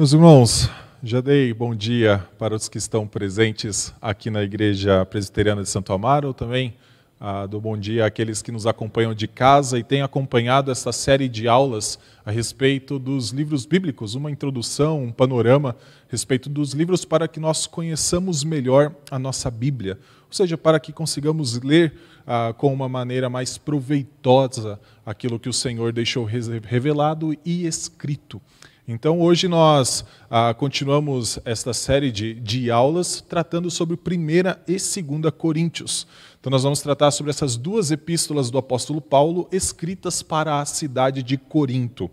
Meus irmãos, já dei bom dia para os que estão presentes aqui na Igreja Presbiteriana de Santo Amaro, também ah, do bom dia àqueles que nos acompanham de casa e têm acompanhado esta série de aulas a respeito dos livros bíblicos, uma introdução, um panorama a respeito dos livros para que nós conheçamos melhor a nossa Bíblia, ou seja, para que consigamos ler ah, com uma maneira mais proveitosa aquilo que o Senhor deixou revelado e escrito. Então, hoje nós ah, continuamos esta série de, de aulas tratando sobre 1 e 2 Coríntios. Então, nós vamos tratar sobre essas duas epístolas do apóstolo Paulo escritas para a cidade de Corinto.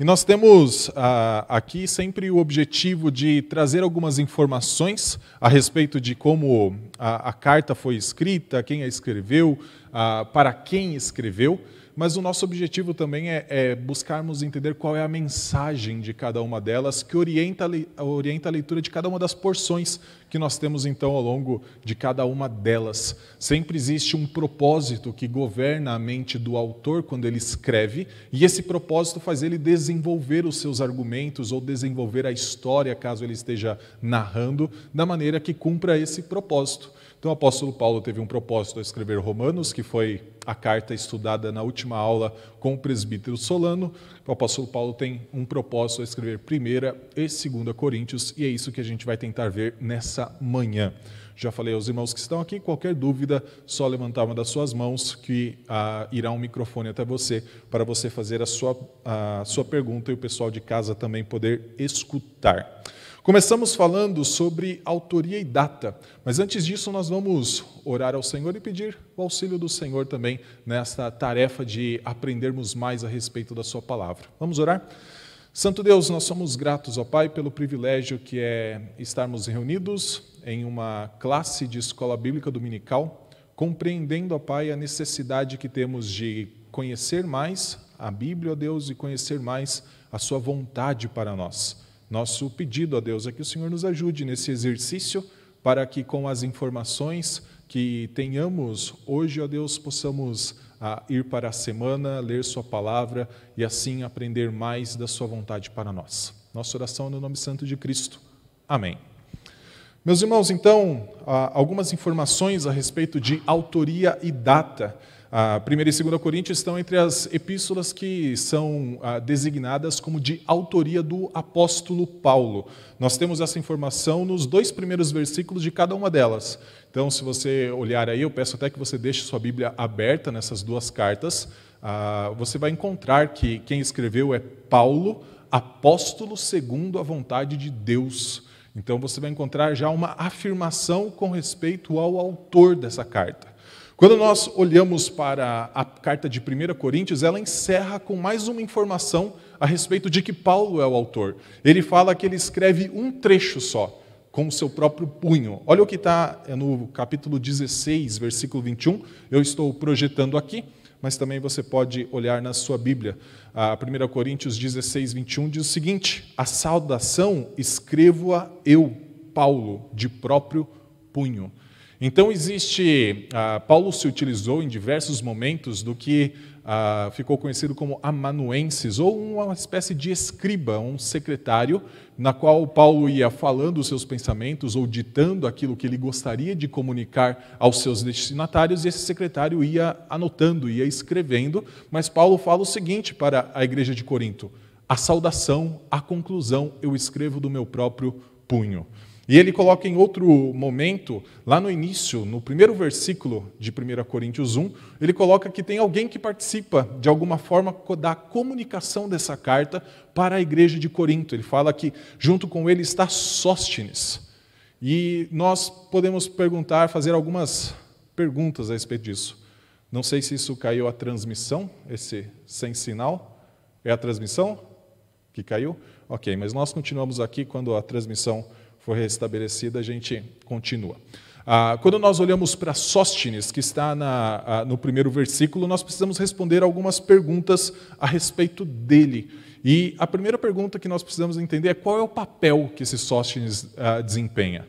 E nós temos ah, aqui sempre o objetivo de trazer algumas informações a respeito de como a, a carta foi escrita, quem a escreveu, ah, para quem escreveu mas o nosso objetivo também é, é, buscarmos entender qual é a mensagem de cada uma delas, que orienta, orienta a leitura de cada uma das porções que nós temos então ao longo de cada uma delas. Sempre existe um propósito que governa a mente do autor quando ele escreve, e esse propósito faz ele desenvolver os seus argumentos ou desenvolver a história, caso ele esteja narrando, da maneira que cumpra esse propósito. Então, o apóstolo Paulo teve um propósito ao escrever Romanos, que foi a carta estudada na última aula com o presbítero Solano. O apóstolo Paulo tem um propósito ao escrever 1 e 2 Coríntios, e é isso que a gente vai tentar ver nessa manhã. Já falei aos irmãos que estão aqui, qualquer dúvida, só levantar uma das suas mãos que ah, irá um microfone até você para você fazer a sua, a sua pergunta e o pessoal de casa também poder escutar. Começamos falando sobre autoria e data, mas antes disso nós vamos orar ao Senhor e pedir o auxílio do Senhor também nesta tarefa de aprendermos mais a respeito da Sua palavra. Vamos orar? Santo Deus, nós somos gratos, ó Pai, pelo privilégio que é estarmos reunidos em uma classe de escola bíblica dominical, compreendendo, ó Pai, a necessidade que temos de conhecer mais a Bíblia, ó Deus, e conhecer mais a Sua vontade para nós. Nosso pedido a Deus é que o Senhor nos ajude nesse exercício para que com as informações que tenhamos hoje, ó Deus, possamos ah, ir para a semana, ler Sua palavra e assim aprender mais da Sua vontade para nós. Nossa oração é no nome santo de Cristo. Amém. Meus irmãos, então, ah, algumas informações a respeito de autoria e data. A 1 e 2 Coríntios estão entre as epístolas que são ah, designadas como de autoria do apóstolo Paulo. Nós temos essa informação nos dois primeiros versículos de cada uma delas. Então, se você olhar aí, eu peço até que você deixe sua Bíblia aberta nessas duas cartas. Ah, você vai encontrar que quem escreveu é Paulo, apóstolo segundo a vontade de Deus. Então, você vai encontrar já uma afirmação com respeito ao autor dessa carta. Quando nós olhamos para a carta de 1 Coríntios, ela encerra com mais uma informação a respeito de que Paulo é o autor. Ele fala que ele escreve um trecho só, com o seu próprio punho. Olha o que está no capítulo 16, versículo 21. Eu estou projetando aqui, mas também você pode olhar na sua Bíblia. A 1 Coríntios 16, 21 diz o seguinte: A saudação escrevo-a eu, Paulo, de próprio punho. Então existe, ah, Paulo se utilizou em diversos momentos do que ah, ficou conhecido como amanuenses, ou uma espécie de escriba, um secretário, na qual Paulo ia falando os seus pensamentos ou ditando aquilo que ele gostaria de comunicar aos seus destinatários, e esse secretário ia anotando, ia escrevendo, mas Paulo fala o seguinte para a igreja de Corinto: a saudação, a conclusão, eu escrevo do meu próprio punho. E ele coloca em outro momento, lá no início, no primeiro versículo de 1 Coríntios 1, ele coloca que tem alguém que participa de alguma forma da comunicação dessa carta para a igreja de Corinto. Ele fala que junto com ele está Sóstenes. E nós podemos perguntar, fazer algumas perguntas a respeito disso. Não sei se isso caiu a transmissão, esse sem sinal. É a transmissão que caiu? Ok, mas nós continuamos aqui quando a transmissão for restabelecida, a gente continua. Ah, quando nós olhamos para Sóstenes, que está na, ah, no primeiro versículo, nós precisamos responder algumas perguntas a respeito dele. E a primeira pergunta que nós precisamos entender é qual é o papel que esse Sóstenes ah, desempenha.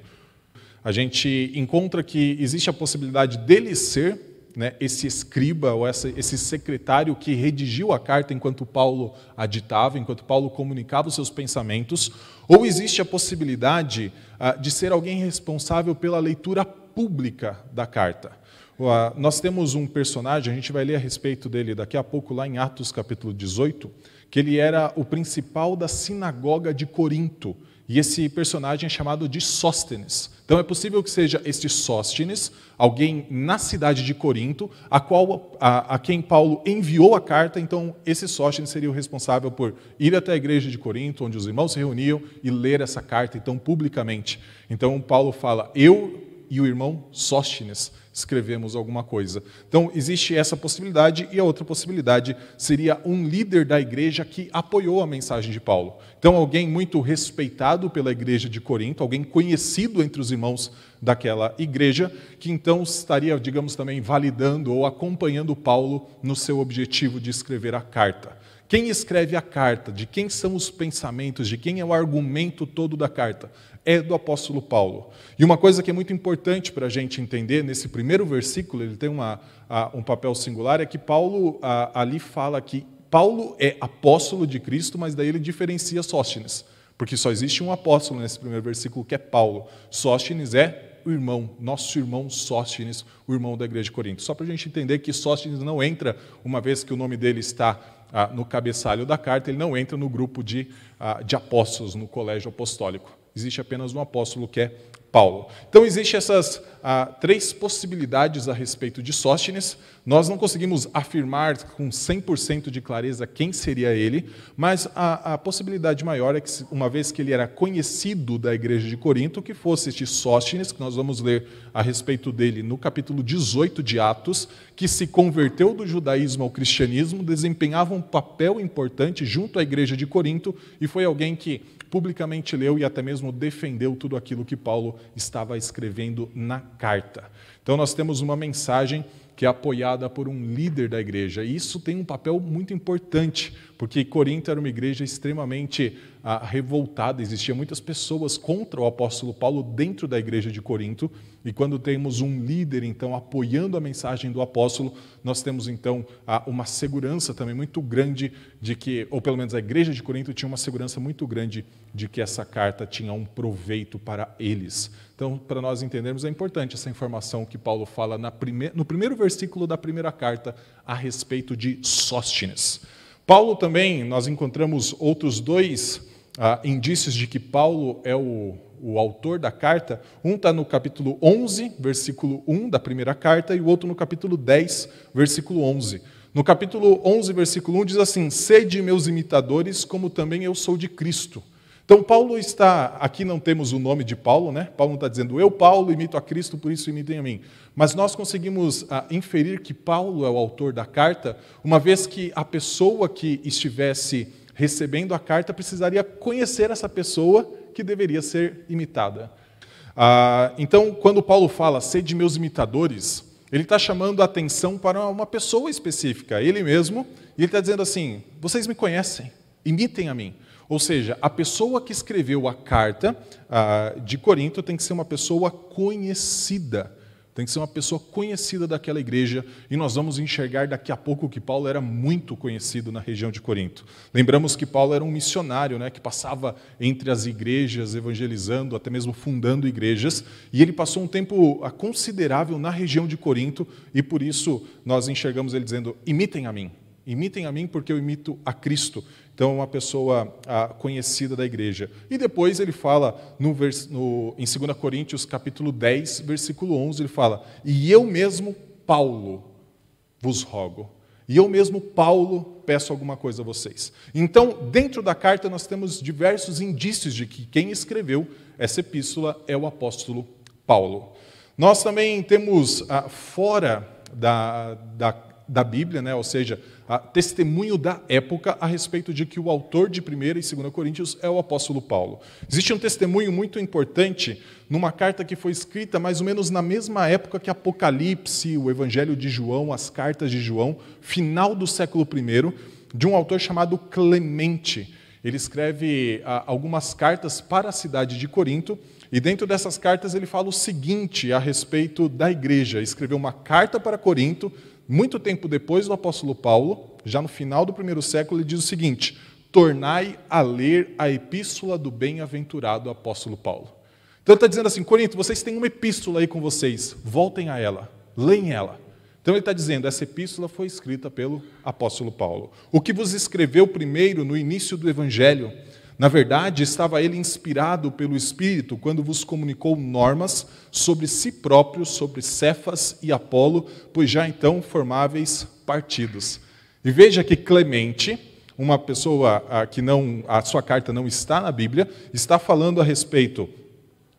A gente encontra que existe a possibilidade dele ser né, esse escriba ou essa, esse secretário que redigiu a carta enquanto Paulo a ditava, enquanto Paulo comunicava os seus pensamentos, ou existe a possibilidade ah, de ser alguém responsável pela leitura pública da carta. Ah, nós temos um personagem, a gente vai ler a respeito dele daqui a pouco, lá em Atos capítulo 18, que ele era o principal da sinagoga de Corinto. E esse personagem é chamado de Sóstenes. Então é possível que seja este Sóstenes, alguém na cidade de Corinto, a, qual, a, a, quem Paulo enviou a carta. Então esse Sóstenes seria o responsável por ir até a igreja de Corinto, onde os irmãos se reuniam, e ler essa carta, então publicamente. Então Paulo fala: Eu e o irmão Sóstenes escrevemos alguma coisa. Então, existe essa possibilidade, e a outra possibilidade seria um líder da igreja que apoiou a mensagem de Paulo. Então, alguém muito respeitado pela igreja de Corinto, alguém conhecido entre os irmãos daquela igreja, que então estaria, digamos, também validando ou acompanhando Paulo no seu objetivo de escrever a carta. Quem escreve a carta? De quem são os pensamentos? De quem é o argumento todo da carta? é do apóstolo Paulo. E uma coisa que é muito importante para a gente entender, nesse primeiro versículo, ele tem uma, um papel singular, é que Paulo ali fala que Paulo é apóstolo de Cristo, mas daí ele diferencia Sóstenes, porque só existe um apóstolo nesse primeiro versículo, que é Paulo. Sóstenes é o irmão, nosso irmão Sóstenes, o irmão da igreja de Corinto. Só para a gente entender que Sóstenes não entra, uma vez que o nome dele está ah, no cabeçalho da carta, ele não entra no grupo de, ah, de apóstolos, no colégio apostólico. Existe apenas um apóstolo que é Paulo. Então, existem essas ah, três possibilidades a respeito de Sóstenes. Nós não conseguimos afirmar com 100% de clareza quem seria ele, mas a, a, possibilidade maior é que, uma vez que ele era conhecido da igreja de Corinto, que fosse este Sóstenes, que nós vamos ler a respeito dele no capítulo 18 de Atos, que se converteu do judaísmo ao cristianismo, desempenhava um papel importante junto à igreja de Corinto e foi alguém que publicamente leu e até mesmo defendeu tudo aquilo que Paulo estava escrevendo na carta. Então, nós temos uma mensagem que é apoiada por um líder da igreja. E isso tem um papel muito importante, porque Corinto era uma igreja extremamente ah, revoltada, existiam muitas pessoas contra o apóstolo Paulo dentro da igreja de Corinto, e quando temos um líder, então, apoiando a mensagem do apóstolo, nós temos, então, ah, uma segurança também muito grande de que, ou pelo menos a igreja de Corinto tinha uma segurança muito grande de que essa carta tinha um proveito para eles. Então, para nós entendermos, é importante essa informação que Paulo fala prime... no primeiro versículo da primeira carta a respeito de Sóstines. Paulo também, nós encontramos outros dois ah, indícios de que Paulo é o, o autor da carta. Um está no capítulo 11, versículo 1 da primeira carta, e o outro no capítulo 10, versículo 11. No capítulo 11, versículo 1 diz assim: Sede meus imitadores, como também eu sou de Cristo. Então, Paulo está. Aqui não temos o nome de Paulo, né? Paulo não está dizendo, eu, Paulo, imito a Cristo, por isso imitem a mim. Mas nós conseguimos ah, inferir que Paulo é o autor da carta, uma vez que a pessoa que estivesse recebendo a carta precisaria conhecer essa pessoa que deveria ser imitada. Ah, então, quando Paulo fala, sede meus imitadores, ele está chamando a atenção para uma pessoa específica, ele mesmo, e ele está dizendo assim: vocês me conhecem, imitem a mim. Ou seja, a pessoa que escreveu a carta ah, de Corinto tem que ser uma pessoa conhecida. Tem que ser uma pessoa conhecida daquela igreja, e nós vamos enxergar daqui a pouco que Paulo era muito conhecido na região de Corinto. Lembramos que Paulo era um missionário, né, que passava entre as igrejas, evangelizando, até mesmo fundando igrejas, e ele passou um tempo ah, considerável na região de Corinto, e por isso nós enxergamos ele dizendo: imitem a mim, imitem a mim porque eu imito a Cristo. Então, uma pessoa ah, conhecida da igreja. E depois ele fala, no, no, em 2 Coríntios, capítulo 10, versículo 11, ele fala, e eu mesmo, Paulo, vos rogo. E eu mesmo, Paulo, peço alguma coisa a vocês. Então, dentro da carta, nós temos diversos indícios de que quem escreveu essa epístola é o apóstolo Paulo. Nós também temos, ah, fora da, da, da Bíblia, né, ou seja, testemunho da época a respeito de que o autor de 1 e 2 Coríntios é o apóstolo Paulo. Existe um testemunho muito importante numa carta que foi escrita mais ou menos na mesma época que Apocalipse, o Evangelho de João, as cartas de João, final do século I, de um autor chamado Clemente. ele escreve ah, algumas cartas para a cidade de Corinto, e dentro dessas cartas ele fala o seguinte a respeito da igreja. Escreveu uma carta para Corinto, muito tempo depois do apóstolo Paulo, já no final do primeiro século, ele diz o seguinte: Tornai a ler a epístola do bem-aventurado apóstolo Paulo. Então ele está dizendo assim: Corinto, vocês têm uma epístola aí com vocês, voltem a ela, leem ela. Então ele está dizendo: essa epístola foi escrita pelo apóstolo Paulo. O que vos escreveu primeiro no início do evangelho, na verdade, estava ele inspirado pelo Espírito quando vos comunicou normas sobre si próprio, sobre Cefas e Apolo, pois já então formáveis partidos. E veja que Clemente, uma pessoa que não, a sua carta não está na Bíblia, está falando a respeito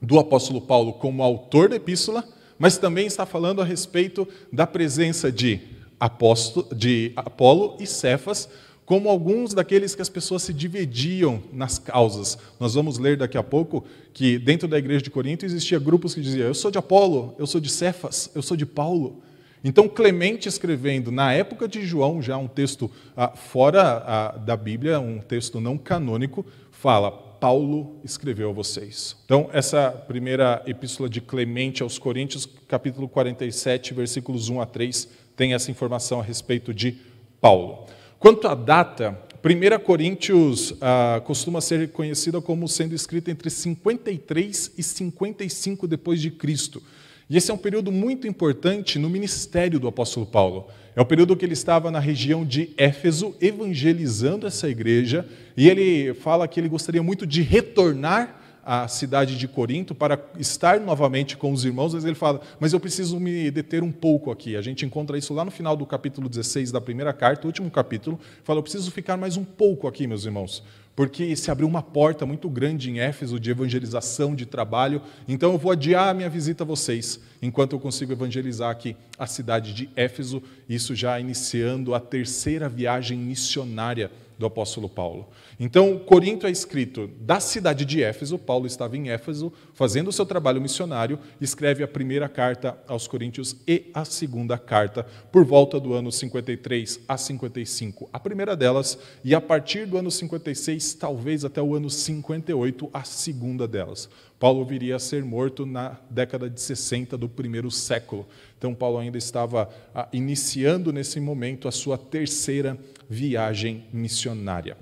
do apóstolo Paulo como autor da epístola, mas também está falando a respeito da presença de, apóstolo, de Apolo e Cefas, como alguns daqueles que as pessoas se dividiam nas causas. Nós vamos ler daqui a pouco que dentro da igreja de Corinto existia grupos que diziam: eu sou de Apolo, eu sou de Cefas, eu sou de Paulo. Então Clemente escrevendo na época de João, já um texto ah, fora ah, da Bíblia, um texto não canônico, fala: Paulo escreveu a vocês. Então, essa primeira epístola de Clemente aos Coríntios, capítulo 47, versículos 1 a 3, tem essa informação a respeito de Paulo. Quanto à data, 1 Coríntios ah, costuma ser conhecida como sendo escrita entre 53 e 55 depois de Cristo. E esse é um período muito importante no ministério do apóstolo Paulo. É o período que ele estava na região de Éfeso, evangelizando essa igreja, e ele fala que ele gostaria muito de retornar à cidade de Corinto para estar novamente com os irmãos, mas ele fala: Mas eu preciso me deter um pouco aqui. A gente encontra isso lá no final do capítulo 16 da primeira carta, o último capítulo. Fala: Eu preciso ficar mais um pouco aqui, meus irmãos, porque se abriu uma porta muito grande em Éfeso de evangelização, de trabalho, então eu vou adiar a minha visita a vocês, enquanto eu consigo evangelizar aqui a cidade de Éfeso, isso já iniciando a terceira viagem missionária do apóstolo Paulo. Então, Corinto é escrito da cidade de Éfeso, Paulo estava em Éfeso, fazendo o seu trabalho missionário, escreve a primeira carta aos Coríntios e a segunda carta, por volta do ano 53 a 55, a primeira delas, e a partir do ano 56, talvez até o ano 58, a segunda delas. Paulo viria a ser morto na década de 60 do primeiro século. Então, Paulo ainda estava ah, iniciando nesse momento a sua terceira viagem missionária.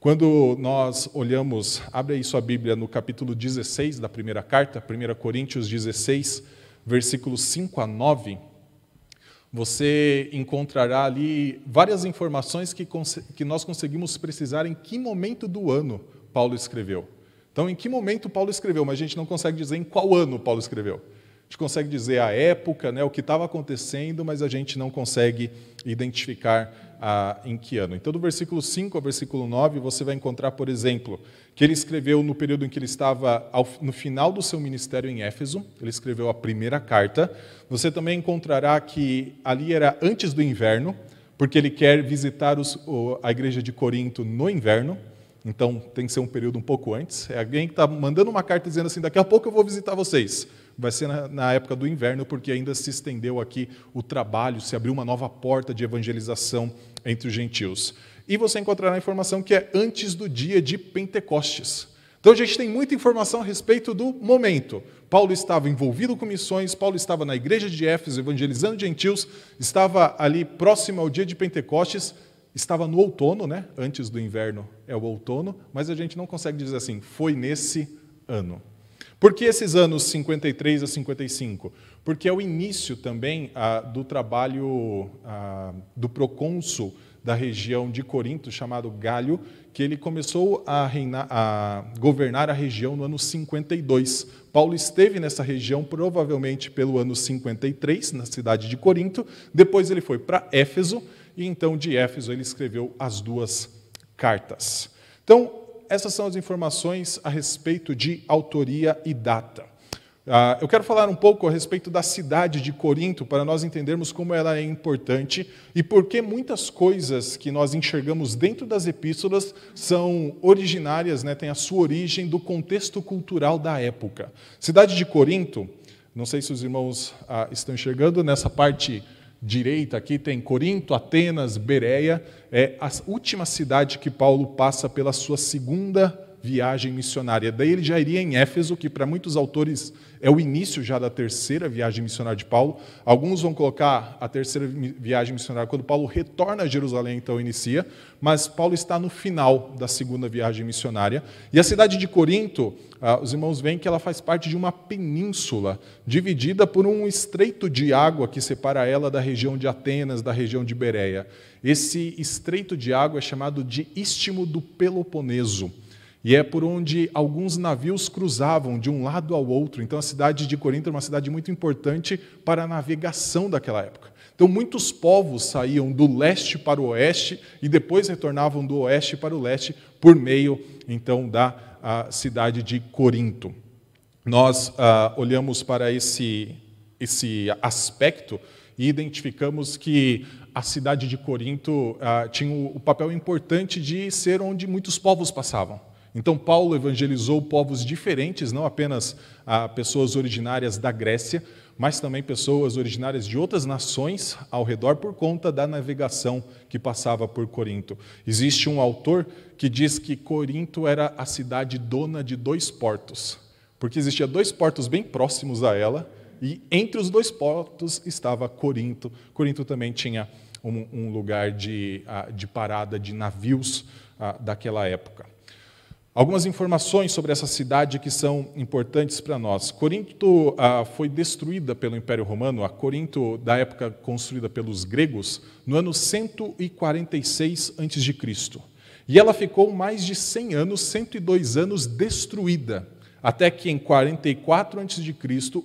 Quando nós olhamos, abre aí sua Bíblia no capítulo 16 da primeira carta, 1 Coríntios 16, versículos 5 a 9, você encontrará ali várias informações que, que nós conseguimos precisar em que momento do ano Paulo escreveu. Então, em que momento Paulo escreveu, mas a gente não consegue dizer em qual ano Paulo escreveu. A gente consegue dizer a época, né, o que estava acontecendo, mas a gente não consegue identificar ah, em que ano. Então, do versículo 5 ao versículo 9, você vai encontrar, por exemplo, que ele escreveu no período em que ele estava ao, no final do seu ministério em Éfeso, ele escreveu a primeira carta. Você também encontrará que ali era antes do inverno, porque ele quer visitar os, a igreja de Corinto no inverno. Então, tem que ser um período um pouco antes. É alguém que está mandando uma carta dizendo assim: daqui a pouco eu vou visitar vocês vai ser na, na, época do inverno, porque ainda se estendeu aqui o trabalho, se abriu uma nova porta de evangelização entre os gentios. E você encontrará a informação que é antes do dia de Pentecostes. Então a gente tem muita informação a respeito do momento. Paulo estava envolvido com missões, Paulo estava na igreja de Éfeso evangelizando gentios, estava ali próximo ao dia de Pentecostes, estava no outono, né? Antes do inverno é o outono, mas a gente não consegue dizer assim, foi nesse ano. Por que esses anos 53 a 55? Porque é o início também ah, do trabalho ah, do procônsul da região de Corinto, chamado Galho, que ele começou a, reinar, a governar a região no ano 52. Paulo esteve nessa região provavelmente pelo ano 53, na cidade de Corinto. Depois ele foi para Éfeso, e então de Éfeso ele escreveu as duas cartas. Então, essas são as informações a respeito de autoria e data. Uh, eu quero falar um pouco a respeito da cidade de Corinto, para nós entendermos como ela é importante e por que muitas coisas que nós enxergamos dentro das epístolas são originárias, né, têm a sua origem do contexto cultural da época. Cidade de Corinto, não sei se os irmãos uh, estão enxergando nessa parte direita aqui tem Corinto, Atenas, Bereia, é a última cidade que Paulo passa pela sua segunda viagem missionária. Daí ele já iria em Éfeso, que para muitos autores é o início já da terceira viagem missionária de Paulo. Alguns vão colocar a terceira viagem missionária quando Paulo retorna a Jerusalém, então inicia, mas Paulo está no final da segunda viagem missionária. E a cidade de Corinto, ah, os irmãos veem que ela faz parte de uma península, dividida por um estreito de água que separa ela da região de Atenas, da região de Bereia. Esse estreito de água é chamado de Istmo do Peloponeso e é por onde alguns navios cruzavam de um lado ao outro. Então a cidade de Corinto é uma cidade muito importante para a navegação daquela época. Então muitos povos saíam do leste para o oeste e depois retornavam do oeste para o leste por meio então da cidade de Corinto. Nós ah, olhamos para esse esse aspecto e identificamos que a cidade de Corinto ah, tinha o papel importante de ser onde muitos povos passavam. Então, Paulo evangelizou povos diferentes, não apenas ah, pessoas originárias da Grécia, mas também pessoas originárias de outras nações ao redor por conta da navegação que passava por Corinto. Existe um autor que diz que Corinto era a cidade dona de dois portos, porque existia dois portos bem próximos a ela, e entre os dois portos estava Corinto. Corinto também tinha um, um lugar de, ah, de parada de navios ah, daquela época. Algumas informações sobre essa cidade que são importantes para nós. Corinto ah, foi destruída pelo Império Romano, a Corinto da época construída pelos gregos, no ano 146 a.C. E ela ficou mais de 100 anos, 102 anos destruída, até que em 44 a.C.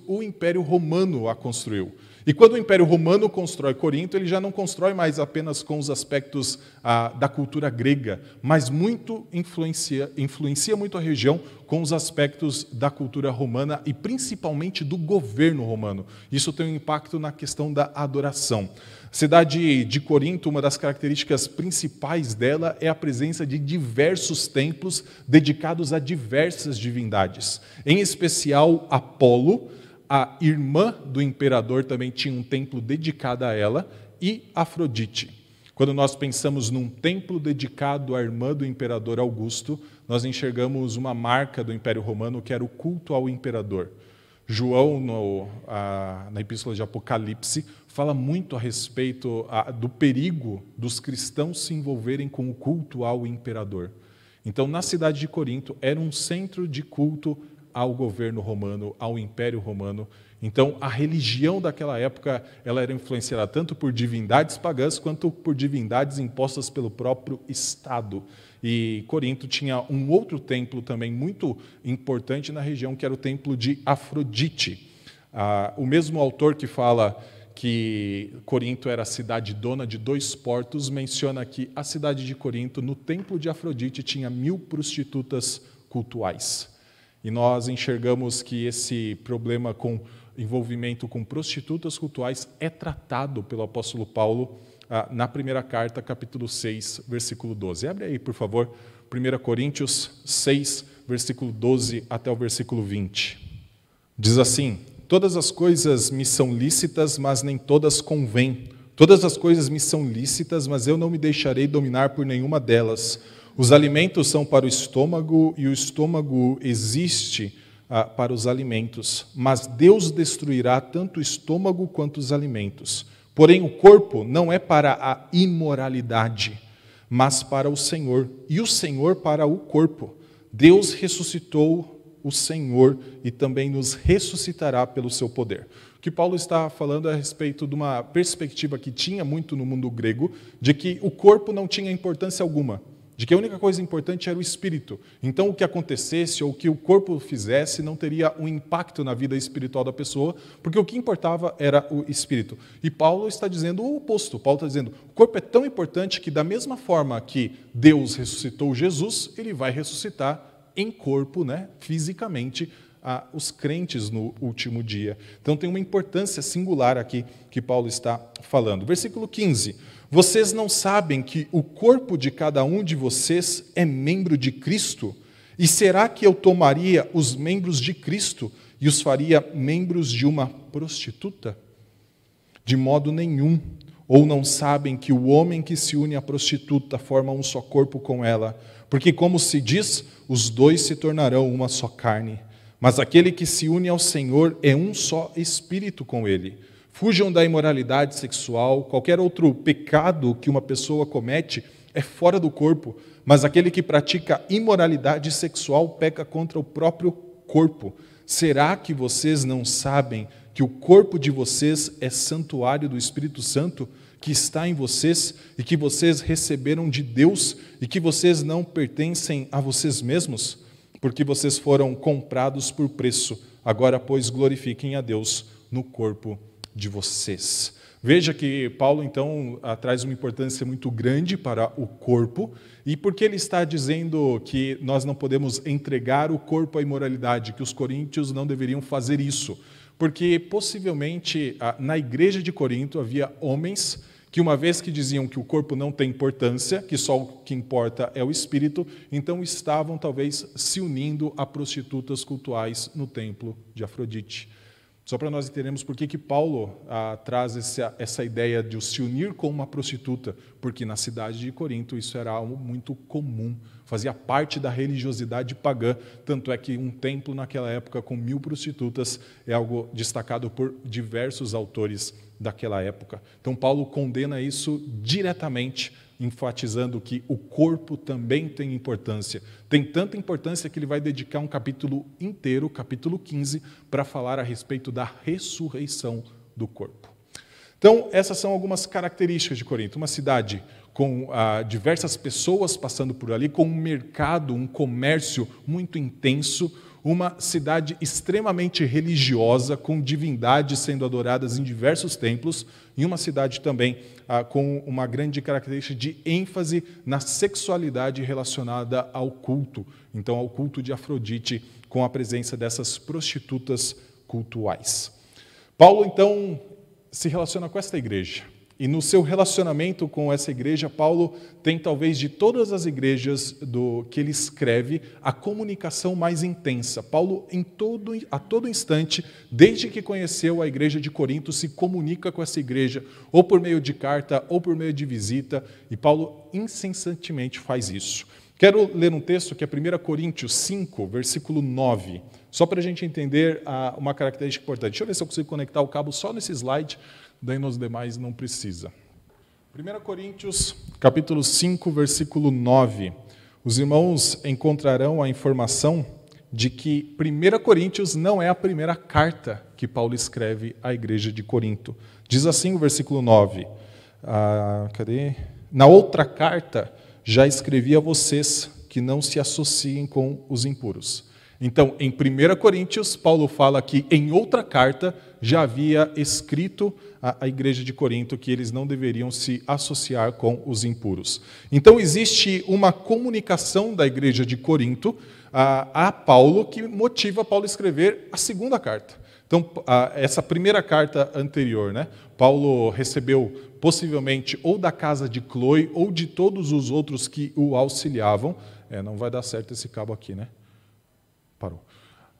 o Império Romano a construiu. E quando o Império Romano constrói Corinto, ele já não constrói mais apenas com os aspectos ah, da cultura grega, mas muito influencia, influencia muito a região com os aspectos da cultura romana e principalmente do governo romano. Isso tem um impacto na questão da adoração. A cidade de Corinto, uma das características principais dela é a presença de diversos templos dedicados a diversas divindades, em especial Apolo a irmã do imperador também tinha um templo dedicado a ela, e Afrodite. Quando nós pensamos num templo dedicado à irmã do imperador Augusto, nós enxergamos uma marca do Império Romano que era o culto ao imperador. João, no, a, na Epístola de Apocalipse, fala muito a respeito a, do perigo dos cristãos se envolverem com o culto ao imperador. Então, na cidade de Corinto, era um centro de culto ao governo romano, ao Império Romano. Então, a religião daquela época ela era influenciada tanto por divindades pagãs quanto por divindades impostas pelo próprio Estado. E Corinto tinha um outro templo também muito importante na região, que era o templo de Afrodite. Ah, o mesmo autor que fala que Corinto era a cidade dona de dois portos, menciona que a cidade de Corinto, no templo de Afrodite, tinha mil prostitutas cultuais. E nós enxergamos que esse problema com envolvimento com prostitutas cultuais é tratado pelo apóstolo Paulo ah, na primeira carta, capítulo 6, versículo 12. Abre aí, por favor, 1 Coríntios 6, versículo 12 até o versículo 20. Diz assim: Todas as coisas me são lícitas, mas nem todas convêm. Todas as coisas me são lícitas, mas eu não me deixarei dominar por nenhuma delas. Os alimentos são para o estômago e o estômago existe ah, para os alimentos, mas Deus destruirá tanto o estômago quanto os alimentos. Porém, o corpo não é para a imoralidade, mas para o Senhor, e o Senhor para o corpo. Deus ressuscitou o Senhor e também nos ressuscitará pelo seu poder. O que Paulo está falando é a respeito de uma perspectiva que tinha muito no mundo grego, de que o corpo não tinha importância alguma de que a única coisa importante era o espírito. Então, o que acontecesse ou o que o corpo fizesse não teria um impacto na vida espiritual da pessoa, porque o que importava era o espírito. E Paulo está dizendo o oposto. Paulo está dizendo: o corpo é tão importante que, da mesma forma que Deus ressuscitou Jesus, ele vai ressuscitar em corpo, né, fisicamente, a, os crentes no último dia. Então, tem uma importância singular aqui que Paulo está falando. Versículo 15. Vocês não sabem que o corpo de cada um de vocês é membro de Cristo? E será que eu tomaria os membros de Cristo e os faria membros de uma prostituta? De modo nenhum. Ou não sabem que o homem que se une à prostituta forma um só corpo com ela? Porque, como se diz, os dois se tornarão uma só carne. Mas aquele que se une ao Senhor é um só espírito com ele. Fujam da imoralidade sexual, qualquer outro pecado que uma pessoa comete é fora do corpo, mas aquele que pratica imoralidade sexual peca contra o próprio corpo. Será que vocês não sabem que o corpo de vocês é santuário do Espírito Santo? que está em vocês e que vocês receberam de Deus e que vocês não pertencem a vocês mesmos, porque vocês foram comprados por preço. Agora, pois, glorifiquem a Deus no corpo de vocês. Veja que Paulo, então, traz uma importância muito grande para o corpo, e porque ele está dizendo que nós não podemos entregar o corpo à imoralidade, que os coríntios não deveriam fazer isso, porque possivelmente na igreja de Corinto havia homens que uma vez que diziam que o corpo não tem importância, que só o que importa é o espírito, então estavam talvez se unindo a prostitutas cultuais no templo de Afrodite. Só para nós entendermos por que, que Paulo ah, traz essa, essa ideia de se unir com uma prostituta, porque na cidade de Corinto isso era algo muito comum, fazia parte da religiosidade pagã, tanto é que um templo naquela época com mil prostitutas é algo destacado por diversos autores daquela época. Então, Paulo condena isso diretamente, enfatizando que o corpo também tem importância. Tem tanta importância que ele vai dedicar um capítulo inteiro, capítulo 15, para falar a respeito da ressurreição do corpo. Então, essas são algumas características de Corinto. Uma cidade com ah, diversas pessoas passando por ali, com um mercado, um comércio muito intenso, uma cidade extremamente religiosa, com divindades sendo adoradas em diversos templos, e uma cidade também ah, com uma grande característica de ênfase na sexualidade relacionada ao culto, então ao culto de Afrodite, com a presença dessas prostitutas cultuais. Paulo, então, se relaciona com esta igreja. E no seu relacionamento com essa igreja, Paulo tem talvez de todas as igrejas do que ele escreve a comunicação mais intensa. Paulo em todo a todo instante, desde que conheceu a igreja de Corinto, se comunica com essa igreja ou por meio de carta ou por meio de visita, e Paulo incessantemente faz isso. Quero ler um texto que é 1 Coríntios 5, versículo 9, só para a gente entender uma característica importante. Deixa eu ver se eu consigo conectar o cabo só nesse slide daí nos demais não precisa. 1 Coríntios, capítulo 5, versículo 9. Os irmãos encontrarão a informação de que 1 Coríntios não é a primeira carta que Paulo escreve à igreja de Corinto. Diz assim o versículo 9. Ah, cadê? Na outra carta já escrevi a vocês que não se associem com os impuros. Então, em 1 Coríntios, Paulo fala que em outra carta já havia escrito à igreja de Corinto que eles não deveriam se associar com os impuros. Então, existe uma comunicação da igreja de Corinto a, a Paulo que motiva Paulo a escrever a segunda carta. Então, essa primeira carta anterior, né, Paulo recebeu possivelmente ou da casa de Chloe ou de todos os outros que o auxiliavam. É, não vai dar certo esse cabo aqui, né? Parou.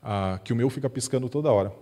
Ah, que o meu fica piscando toda hora.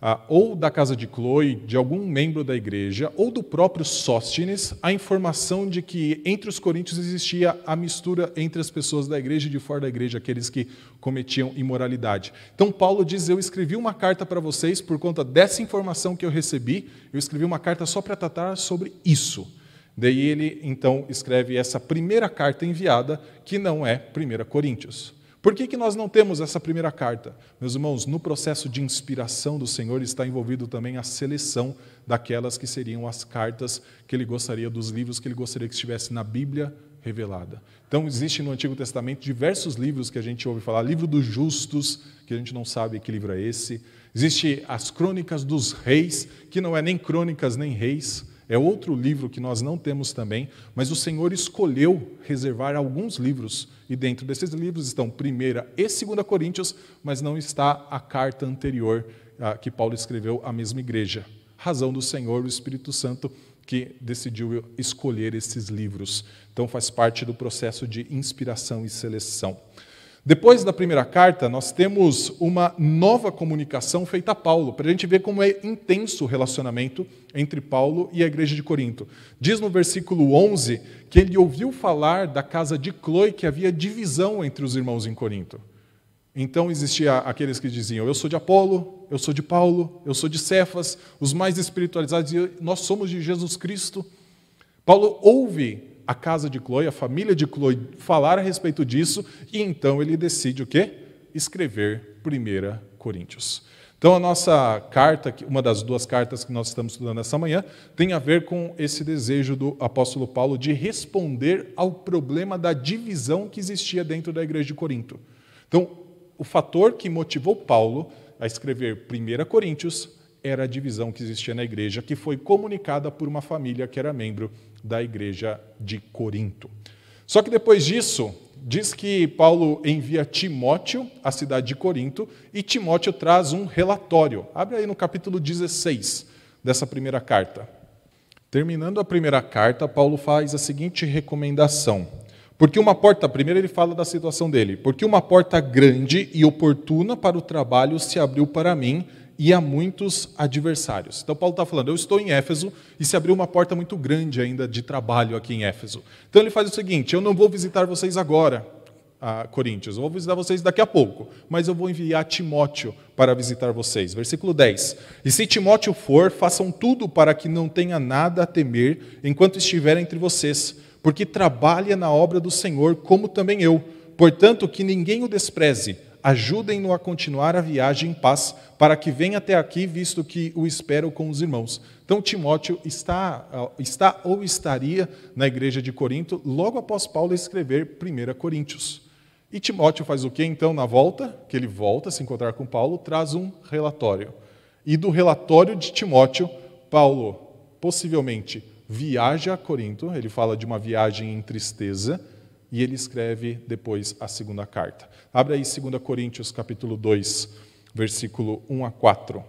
Ah, ou da casa de Chloe, de algum membro da igreja, ou do próprio Sóstenes, a informação de que entre os coríntios existia a mistura entre as pessoas da igreja e de fora da igreja, aqueles que cometiam imoralidade. Então, Paulo diz: Eu escrevi uma carta para vocês por conta dessa informação que eu recebi, eu escrevi uma carta só para tratar sobre isso. Daí ele, então, escreve essa primeira carta enviada, que não é 1 Coríntios. Por que, que nós não temos essa primeira carta? Meus irmãos, no processo de inspiração do Senhor está envolvido também a seleção daquelas que seriam as cartas que ele gostaria, dos livros que ele gostaria que estivesse na Bíblia revelada. Então, existe no Antigo Testamento diversos livros que a gente ouve falar, livro dos justos, que a gente não sabe que livro é esse. Existe as crônicas dos reis, que não é nem crônicas nem reis, é outro livro que nós não temos também, mas o Senhor escolheu reservar alguns livros, e dentro desses livros estão 1 e 2 Coríntios, mas não está a carta anterior ah, que Paulo escreveu à mesma igreja. Razão do Senhor, o Espírito Santo, que decidiu escolher esses livros. Então faz parte do processo de inspiração e seleção. Depois da primeira carta, nós temos uma nova comunicação feita a Paulo, para a gente ver como é intenso o relacionamento entre Paulo e a igreja de Corinto. Diz no versículo 11 que ele ouviu falar da casa de Cloe que havia divisão entre os irmãos em Corinto. Então existia aqueles que diziam: Eu sou de Apolo, eu sou de Paulo, eu sou de Cefas, os mais espiritualizados, e nós somos de Jesus Cristo. Paulo ouve a casa de Chloe, a família de Chloe, falar a respeito disso, e então ele decide o quê? Escrever 1 Coríntios. Então, a nossa carta, uma das duas cartas que nós estamos estudando essa manhã, tem a ver com esse desejo do apóstolo Paulo de responder ao problema da divisão que existia dentro da igreja de Corinto. Então, o fator que motivou Paulo a escrever 1 Coríntios era a divisão que existia na igreja, que foi comunicada por uma família que era membro da igreja de Corinto. Só que depois disso, diz que Paulo envia Timóteo à cidade de Corinto e Timóteo traz um relatório. Abre aí no capítulo 16 dessa primeira carta. Terminando a primeira carta, Paulo faz a seguinte recomendação. Porque uma porta, primeiro ele fala da situação dele, porque uma porta grande e oportuna para o trabalho se abriu para mim e a muitos adversários. Então, Paulo está falando: eu estou em Éfeso e se abriu uma porta muito grande ainda de trabalho aqui em Éfeso. Então, ele faz o seguinte: eu não vou visitar vocês agora, Coríntios, eu vou visitar vocês daqui a pouco, mas eu vou enviar Timóteo para visitar vocês. Versículo 10: E se Timóteo for, façam tudo para que não tenha nada a temer enquanto estiver entre vocês, porque trabalha na obra do Senhor, como também eu. Portanto, que ninguém o despreze ajudem-no a continuar a viagem em paz, para que venha até aqui, visto que o espero com os irmãos. Então, Timóteo está, está ou estaria na igreja de Corinto logo após Paulo escrever 1 Coríntios. E Timóteo faz o que então na volta? Que ele volta a se encontrar com Paulo, traz um relatório. E do relatório de Timóteo, Paulo possivelmente viaja a Corinto, ele fala de uma viagem em tristeza, e ele escreve depois a segunda carta. Abre aí 2 Coríntios capítulo 2, versículo 1 a 4.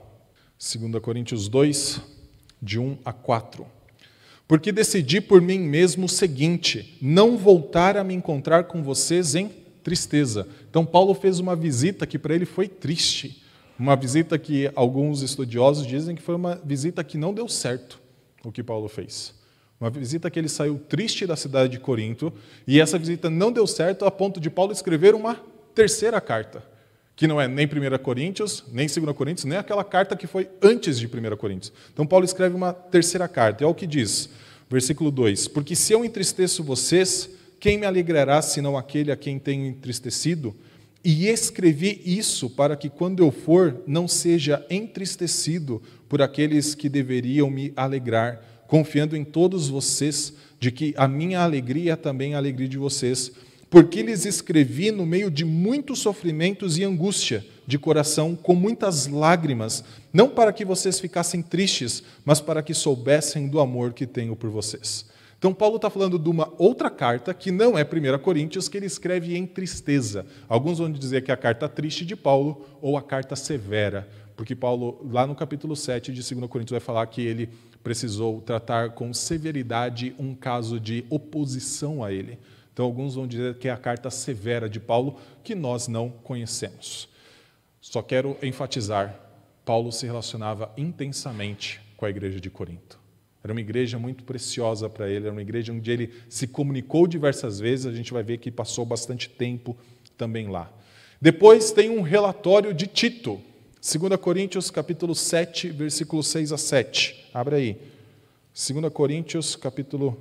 2 Coríntios 2, de 1 a 4. Porque decidi por mim mesmo o seguinte: não voltar a me encontrar com vocês em tristeza. Então, Paulo fez uma visita que para ele foi triste. Uma visita que alguns estudiosos dizem que foi uma visita que não deu certo, o que Paulo fez. Uma visita que ele saiu triste da cidade de Corinto, e essa visita não deu certo a ponto de Paulo escrever uma terceira carta, que não é nem 1 Coríntios, nem 2 Coríntios, nem aquela carta que foi antes de 1 Coríntios. Então Paulo escreve uma terceira carta, e olha o que diz, versículo 2: Porque se eu entristeço vocês, quem me alegrará senão aquele a quem tenho entristecido? E escrevi isso para que, quando eu for, não seja entristecido por aqueles que deveriam me alegrar confiando em todos vocês, de que a minha alegria é também a alegria de vocês, porque lhes escrevi no meio de muitos sofrimentos e angústia de coração, com muitas lágrimas, não para que vocês ficassem tristes, mas para que soubessem do amor que tenho por vocês. Então, Paulo está falando de uma outra carta, que não é 1 Coríntios, que ele escreve em tristeza. Alguns vão dizer que é a carta triste de Paulo ou a carta severa, porque Paulo, lá no capítulo 7 de 2 Coríntios, vai falar que ele precisou tratar com severidade um caso de oposição a ele. Então, alguns vão dizer que é a carta severa de Paulo, que nós não conhecemos. Só quero enfatizar: Paulo se relacionava intensamente com a igreja de Corinto. Era uma igreja muito preciosa para ele, era uma igreja onde ele se comunicou diversas vezes, a gente vai ver que passou bastante tempo também lá. Depois tem um relatório de Tito, 2 Coríntios capítulo 7, versículo 6 a 7. Abre aí. 2 Coríntios capítulo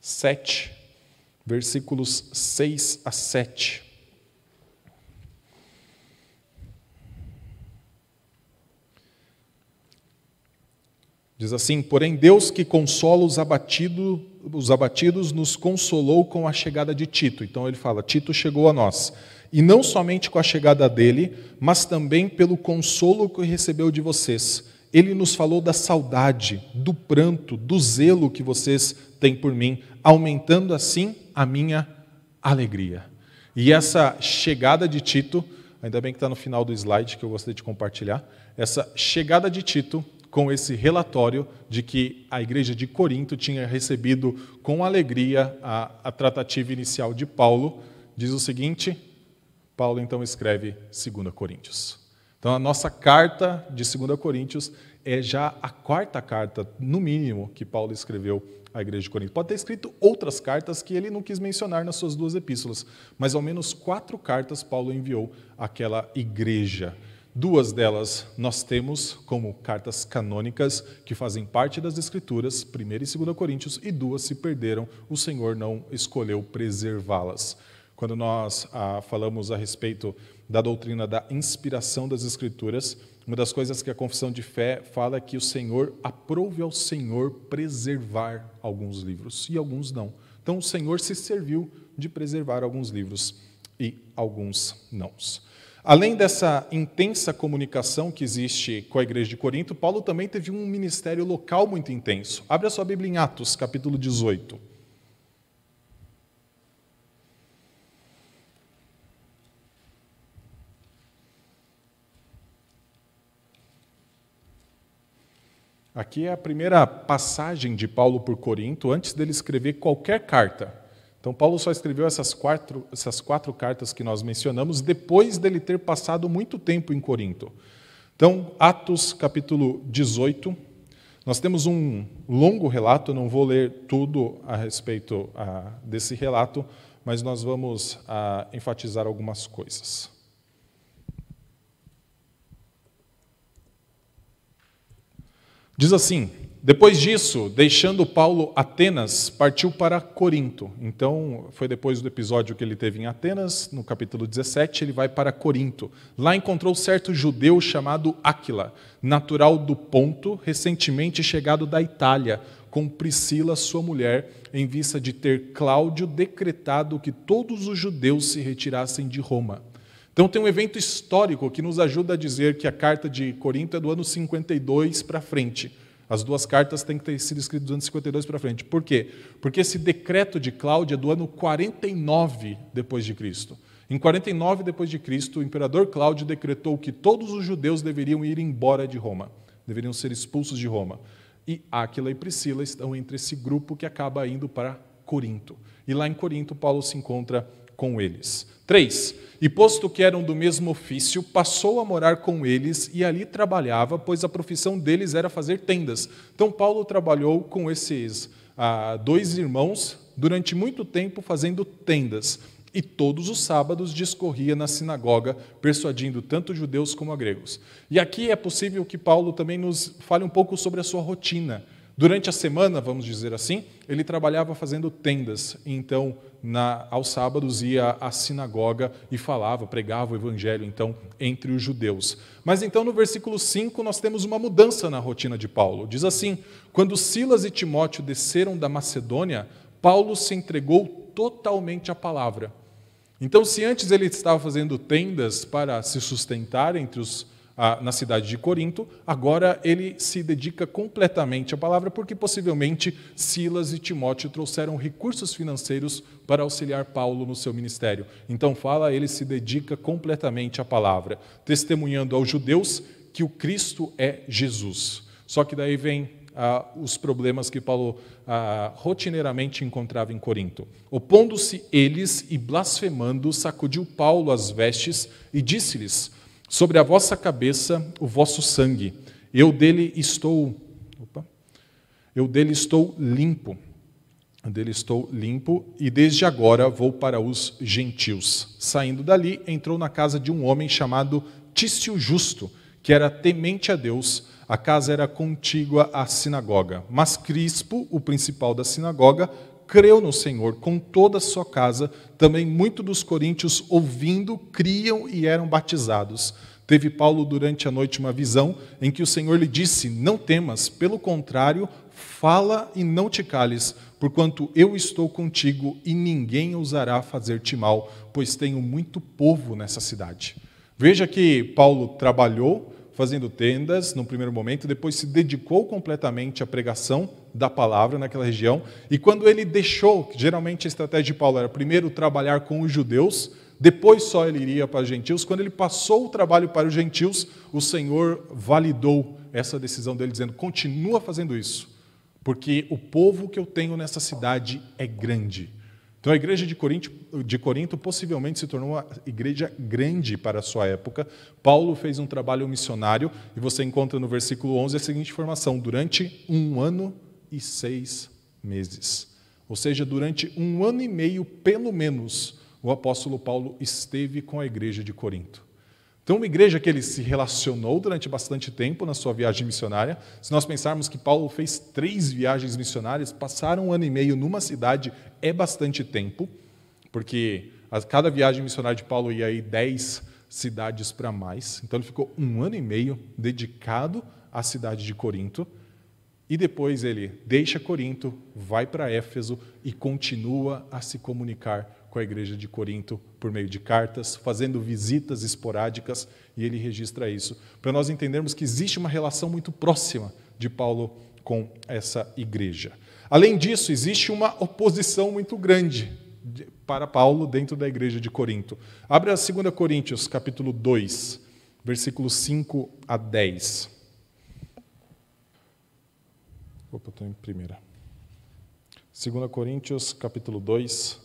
7, versículos 6 a 7. Diz assim: Porém, Deus que consola os, abatido, os abatidos nos consolou com a chegada de Tito. Então ele fala: Tito chegou a nós e não somente com a chegada dele, mas também pelo consolo que recebeu de vocês. Ele nos falou da saudade, do pranto, do zelo que vocês têm por mim, aumentando assim a minha alegria. E essa chegada de Tito, ainda bem que está no final do slide que eu gostaria de compartilhar, essa chegada de Tito com esse relatório de que a igreja de Corinto tinha recebido com alegria a, a tratativa inicial de Paulo, diz o seguinte: Paulo então escreve 2 Coríntios. Então a nossa carta de 2 Coríntios é já a quarta carta, no mínimo, que Paulo escreveu à igreja de Corinto. Pode ter escrito outras cartas que ele não quis mencionar nas suas duas epístolas, mas ao menos quatro cartas Paulo enviou àquela igreja. Duas delas nós temos como cartas canônicas que fazem parte das Escrituras, 1 e 2 Coríntios, e duas se perderam, o Senhor não escolheu preservá-las. Quando nós ah, falamos a respeito da doutrina da inspiração das Escrituras, uma das coisas que a confissão de fé fala é que o Senhor aprove ao Senhor preservar alguns livros e alguns não. Então o Senhor se serviu de preservar alguns livros e alguns não. Além dessa intensa comunicação que existe com a igreja de Corinto, Paulo também teve um ministério local muito intenso. Abra sua Bíblia em Atos, capítulo 18. Aqui é a primeira passagem de Paulo por Corinto, antes dele escrever qualquer carta. Então, Paulo só escreveu essas quatro, essas quatro cartas que nós mencionamos depois dele ter passado muito tempo em Corinto. Então, Atos capítulo 18, nós temos um longo relato, não vou ler tudo a respeito a, desse relato, mas nós vamos a, enfatizar algumas coisas. Diz assim: depois disso, deixando Paulo Atenas, partiu para Corinto. Então, foi depois do episódio que ele teve em Atenas, no capítulo 17, ele vai para Corinto. Lá encontrou certo judeu chamado Áquila, natural do Ponto, recentemente chegado da Itália, com Priscila, sua mulher, em vista de ter Cláudio decretado que todos os judeus se retirassem de Roma. Então, tem um evento histórico que nos ajuda a dizer que a carta de Corinto é do ano 52 para frente. As duas cartas têm que ter sido escritas do ano 52 para frente. Por quê? Porque esse decreto de Cláudio é do ano 49 depois de Cristo. Em 49 depois de Cristo, o imperador Cláudio decretou que todos os judeus deveriam ir embora de Roma, deveriam ser expulsos de Roma. E Áquila e Priscila estão entre esse grupo que acaba indo para Corinto. E lá em Corinto, Paulo se encontra com eles. 3. E posto que eram do mesmo ofício, passou a morar com eles e ali trabalhava, pois a profissão deles era fazer tendas. Então, Paulo trabalhou com esses ah, dois irmãos durante muito tempo fazendo tendas. E todos os sábados discorria na sinagoga, persuadindo tanto judeus como gregos. E aqui é possível que Paulo também nos fale um pouco sobre a sua rotina. Durante a semana, vamos dizer assim, ele trabalhava fazendo tendas. Então, na, aos sábados, ia à sinagoga e falava, pregava o evangelho, então, entre os judeus. Mas então, no versículo 5, nós temos uma mudança na rotina de Paulo. Diz assim: Quando Silas e Timóteo desceram da Macedônia, Paulo se entregou totalmente à palavra. Então, se antes ele estava fazendo tendas para se sustentar entre os na cidade de Corinto, agora ele se dedica completamente à palavra, porque possivelmente Silas e Timóteo trouxeram recursos financeiros para auxiliar Paulo no seu ministério. Então, fala, ele se dedica completamente à palavra, testemunhando aos judeus que o Cristo é Jesus. Só que daí vem ah, os problemas que Paulo ah, rotineiramente encontrava em Corinto. Opondo-se eles e blasfemando, sacudiu Paulo as vestes e disse-lhes: sobre a vossa cabeça o vosso sangue. Eu dele estou, opa, eu dele estou limpo. Dele estou limpo e desde agora vou para os gentios. Saindo dali, entrou na casa de um homem chamado Tício Justo, que era temente a Deus. A casa era contígua à sinagoga. Mas Crispo, o principal da sinagoga, creu no Senhor com toda a sua casa, também muitos dos coríntios, ouvindo, criam e eram batizados. Teve Paulo durante a noite uma visão em que o Senhor lhe disse: Não temas, pelo contrário, fala e não te cales, porquanto eu estou contigo e ninguém ousará fazer-te mal, pois tenho muito povo nessa cidade. Veja que Paulo trabalhou fazendo tendas no primeiro momento, depois se dedicou completamente à pregação da palavra naquela região. E quando ele deixou, geralmente a estratégia de Paulo era primeiro trabalhar com os judeus, depois só ele iria para os gentios. Quando ele passou o trabalho para os gentios, o Senhor validou essa decisão dele, dizendo: continua fazendo isso, porque o povo que eu tenho nessa cidade é grande. Então a igreja de Corinto, de Corinto possivelmente se tornou uma igreja grande para a sua época. Paulo fez um trabalho missionário e você encontra no versículo 11 a seguinte informação: durante um ano e seis meses. Ou seja, durante um ano e meio, pelo menos, o apóstolo Paulo esteve com a igreja de Corinto. Então, uma igreja que ele se relacionou durante bastante tempo na sua viagem missionária. Se nós pensarmos que Paulo fez três viagens missionárias, passar um ano e meio numa cidade é bastante tempo, porque a cada viagem missionária de Paulo ia aí dez cidades para mais. Então, ele ficou um ano e meio dedicado à cidade de Corinto. E depois ele deixa Corinto, vai para Éfeso e continua a se comunicar com a igreja de Corinto por meio de cartas, fazendo visitas esporádicas, e ele registra isso, para nós entendermos que existe uma relação muito próxima de Paulo com essa igreja. Além disso, existe uma oposição muito grande para Paulo dentro da igreja de Corinto. Abre a 2 Coríntios, capítulo 2, versículos 5 a 10. Opa, estou em primeira. 2 Coríntios, capítulo 2,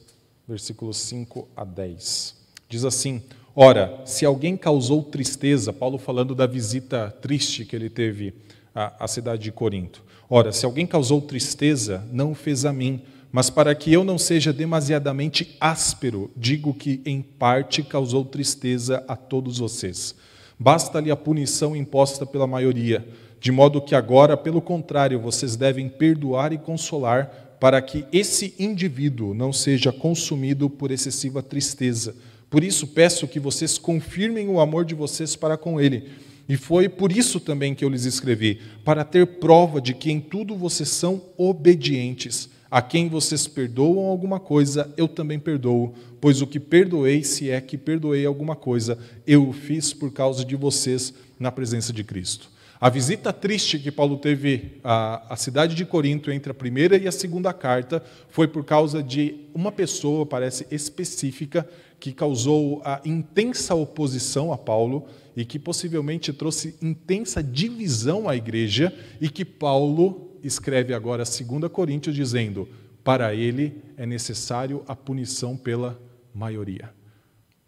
versículos 5 a 10. Diz assim: Ora, se alguém causou tristeza, Paulo falando da visita triste que ele teve à, à cidade de Corinto. Ora, se alguém causou tristeza, não o fez a mim, mas para que eu não seja demasiadamente áspero, digo que em parte causou tristeza a todos vocês. Basta-lhe a punição imposta pela maioria, de modo que agora, pelo contrário, vocês devem perdoar e consolar para que esse indivíduo não seja consumido por excessiva tristeza. Por isso peço que vocês confirmem o amor de vocês para com ele. E foi por isso também que eu lhes escrevi, para ter prova de que em tudo vocês são obedientes. A quem vocês perdoam alguma coisa, eu também perdoo, pois o que perdoei, se é que perdoei alguma coisa, eu o fiz por causa de vocês na presença de Cristo. A visita triste que Paulo teve à, à, cidade de Corinto entre a primeira e a segunda carta foi por causa de uma pessoa, parece específica, que causou a intensa oposição a Paulo e que possivelmente trouxe intensa divisão à igreja e que Paulo escreve agora a 2 Coríntios dizendo: para ele é necessário a punição pela maioria.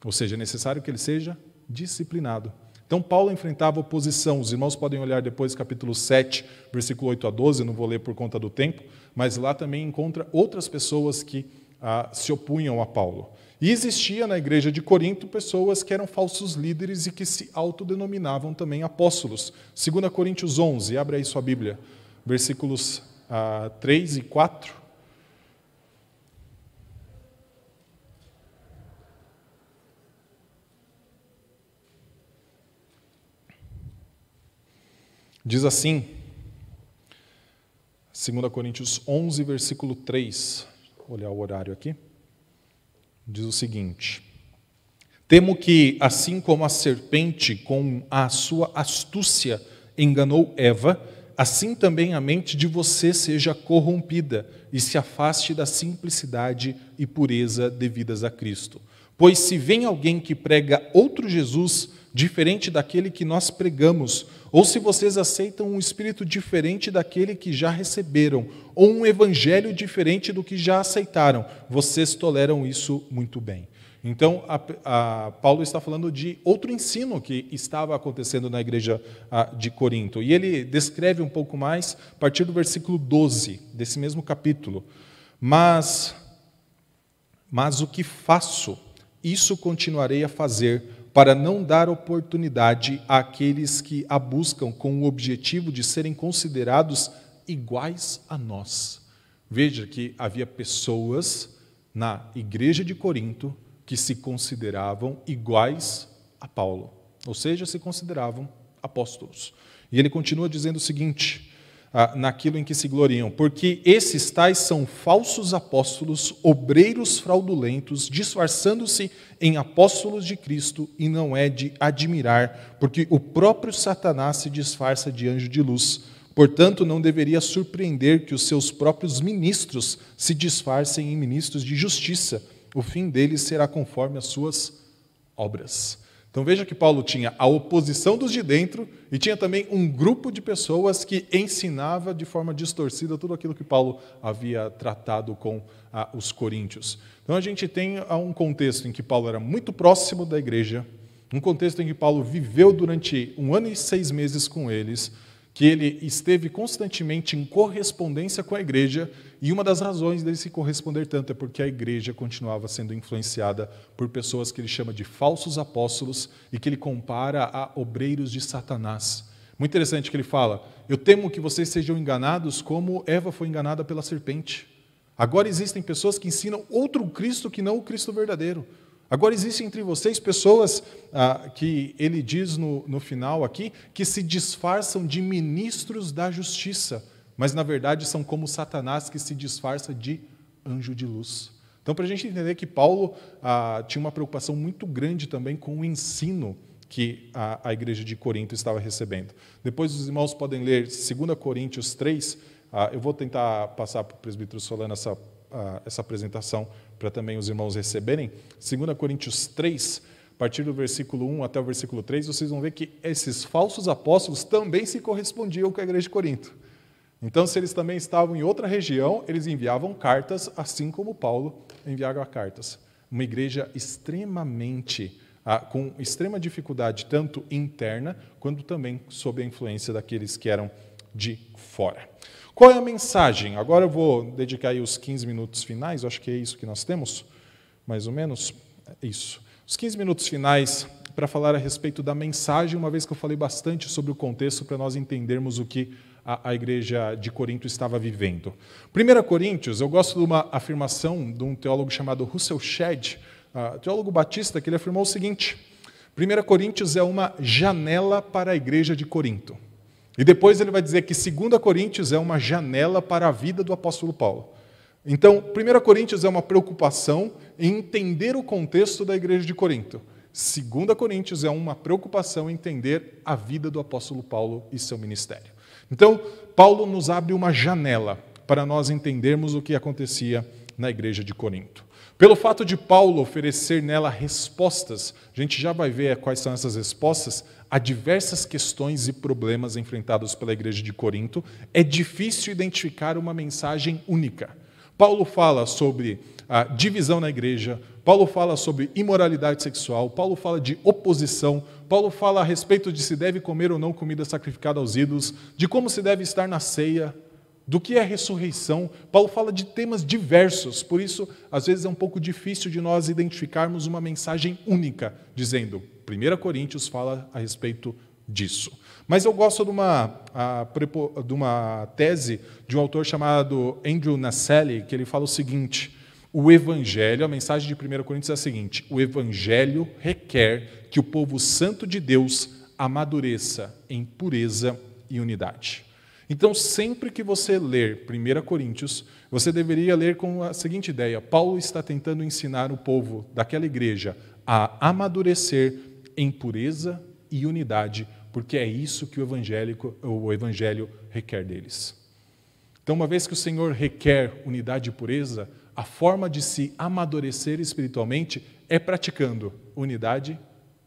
Ou seja, é necessário que ele seja disciplinado. Então, Paulo enfrentava oposição. Os irmãos podem olhar depois, capítulo 7, versículo 8 a 12, não vou ler por conta do tempo, mas lá também encontra outras pessoas que ah, se opunham a Paulo. E existia na igreja de Corinto pessoas que eram falsos líderes e que se autodenominavam também apóstolos. 2 Coríntios 11, abre aí sua Bíblia, versículos ah, 3 e 4. Diz assim, 2 Coríntios 11, versículo 3, vou olhar o horário aqui, diz o seguinte: Temo que, assim como a serpente, com a sua astúcia, enganou Eva, assim também a mente de você seja corrompida e se afaste da simplicidade e pureza devidas a Cristo. Pois se vem alguém que prega outro Jesus, diferente daquele que nós pregamos, ou se vocês aceitam um espírito diferente daquele que já receberam, ou um evangelho diferente do que já aceitaram, vocês toleram isso muito bem. Então, a, a, Paulo está falando de outro ensino que estava acontecendo na igreja de Corinto. E ele descreve um pouco mais a partir do versículo 12 desse mesmo capítulo. Mas, mas o que faço, isso continuarei a fazer para não dar oportunidade àqueles que a buscam com o objetivo de serem considerados iguais a nós. Veja que havia pessoas na igreja de Corinto que se consideravam iguais a Paulo, ou seja, se consideravam apóstolos. E ele continua dizendo o seguinte: ah, naquilo em que se gloriam, porque esses tais são falsos apóstolos, obreiros fraudulentos, disfarçando-se em apóstolos de Cristo, e não é de admirar, porque o próprio Satanás se disfarça de anjo de luz. Portanto, não deveria surpreender que os seus próprios ministros se disfarcem em ministros de justiça. O fim deles será conforme as suas obras. Então veja que Paulo tinha a oposição dos de dentro e tinha também um grupo de pessoas que ensinava de forma distorcida tudo aquilo que Paulo havia tratado com ah, os coríntios. Então a gente tem ah, um contexto em que Paulo era muito próximo da igreja, um contexto em que Paulo viveu durante um ano e seis meses com eles, que ele esteve constantemente em correspondência com a igreja, e uma das razões dele se corresponder tanto é porque a igreja continuava sendo influenciada por pessoas que ele chama de falsos apóstolos e que ele compara a obreiros de Satanás. Muito interessante que ele fala: Eu temo que vocês sejam enganados como Eva foi enganada pela serpente. Agora existem pessoas que ensinam outro Cristo que não o Cristo verdadeiro. Agora, existem entre vocês pessoas ah, que ele diz no, no final aqui, que se disfarçam de ministros da justiça, mas na verdade são como Satanás que se disfarça de anjo de luz. Então, para a gente entender que Paulo ah, tinha uma preocupação muito grande também com o ensino que a, a, igreja de Corinto estava recebendo. Depois os irmãos podem ler 2 Coríntios 3. Ah, eu vou tentar passar para o presbítero Solano essa, ah, essa apresentação para também os irmãos receberem, 2 Coríntios 3, a partir do versículo 1 até o versículo 3, vocês vão ver que esses falsos apóstolos também se correspondiam com a igreja de Corinto. Então, se eles também estavam em outra região, eles enviavam cartas, assim como Paulo enviava cartas. Uma igreja extremamente, ah, com extrema dificuldade, tanto interna, quanto também sob a influência daqueles que eram de fora. Qual é a mensagem? Agora eu vou dedicar aí os 15 minutos finais, acho que é isso que nós temos, mais ou menos. É isso. Os 15 minutos finais para falar a respeito da mensagem, uma vez que eu falei bastante sobre o contexto para nós entendermos o que a, a, igreja de Corinto estava vivendo. 1 Coríntios, eu gosto de uma afirmação de um teólogo chamado Russell Shedd, uh, teólogo batista, que ele afirmou o seguinte: 1 Coríntios é uma janela para a igreja de Corinto. E depois ele vai dizer que 2 Coríntios é uma janela para a vida do apóstolo Paulo. Então, 1 Coríntios é uma preocupação em entender o contexto da igreja de Corinto. 2 Coríntios é uma preocupação em entender a vida do apóstolo Paulo e seu ministério. Então, Paulo nos abre uma janela para nós entendermos o que acontecia na igreja de Corinto. Pelo fato de Paulo oferecer nela respostas, a gente já vai ver quais são essas respostas a diversas questões e problemas enfrentados pela igreja de Corinto, é difícil identificar uma mensagem única. Paulo fala sobre a divisão na igreja, Paulo fala sobre imoralidade sexual, Paulo fala de oposição, Paulo fala a respeito de se deve comer ou não comida sacrificada aos ídolos, de como se deve estar na ceia, do que é ressurreição. Paulo fala de temas diversos, por isso, às vezes, é um pouco difícil de nós identificarmos uma mensagem única, dizendo, 1 Coríntios fala a respeito disso. Mas eu gosto de uma, de uma tese de um autor chamado Andrew Naselli, que ele fala o seguinte: o Evangelho, a mensagem de 1 Coríntios é a seguinte: o Evangelho requer que o povo santo de Deus amadureça em pureza e unidade. Então, sempre que você ler 1 Coríntios, você deveria ler com a seguinte ideia: Paulo está tentando ensinar o povo daquela igreja a amadurecer em pureza e unidade, porque é isso que o, evangélico, o evangelho requer deles. Então, uma vez que o Senhor requer unidade e pureza, a forma de se amadurecer espiritualmente é praticando unidade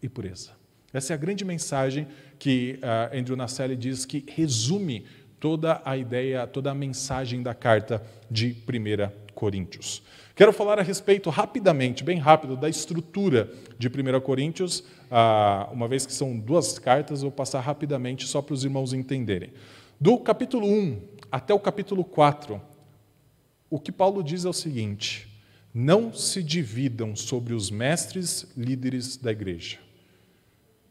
e pureza. Essa é a grande mensagem que uh, Andrew Nacelli diz que resume toda a ideia, toda a mensagem da carta de 1 Coríntios. Quero falar a respeito rapidamente, bem rápido, da estrutura de 1 Coríntios. Ah, uma vez que são duas cartas, vou passar rapidamente só para os irmãos entenderem. Do capítulo 1 até o capítulo 4, o que Paulo diz é o seguinte: não se dividam sobre os mestres líderes da igreja.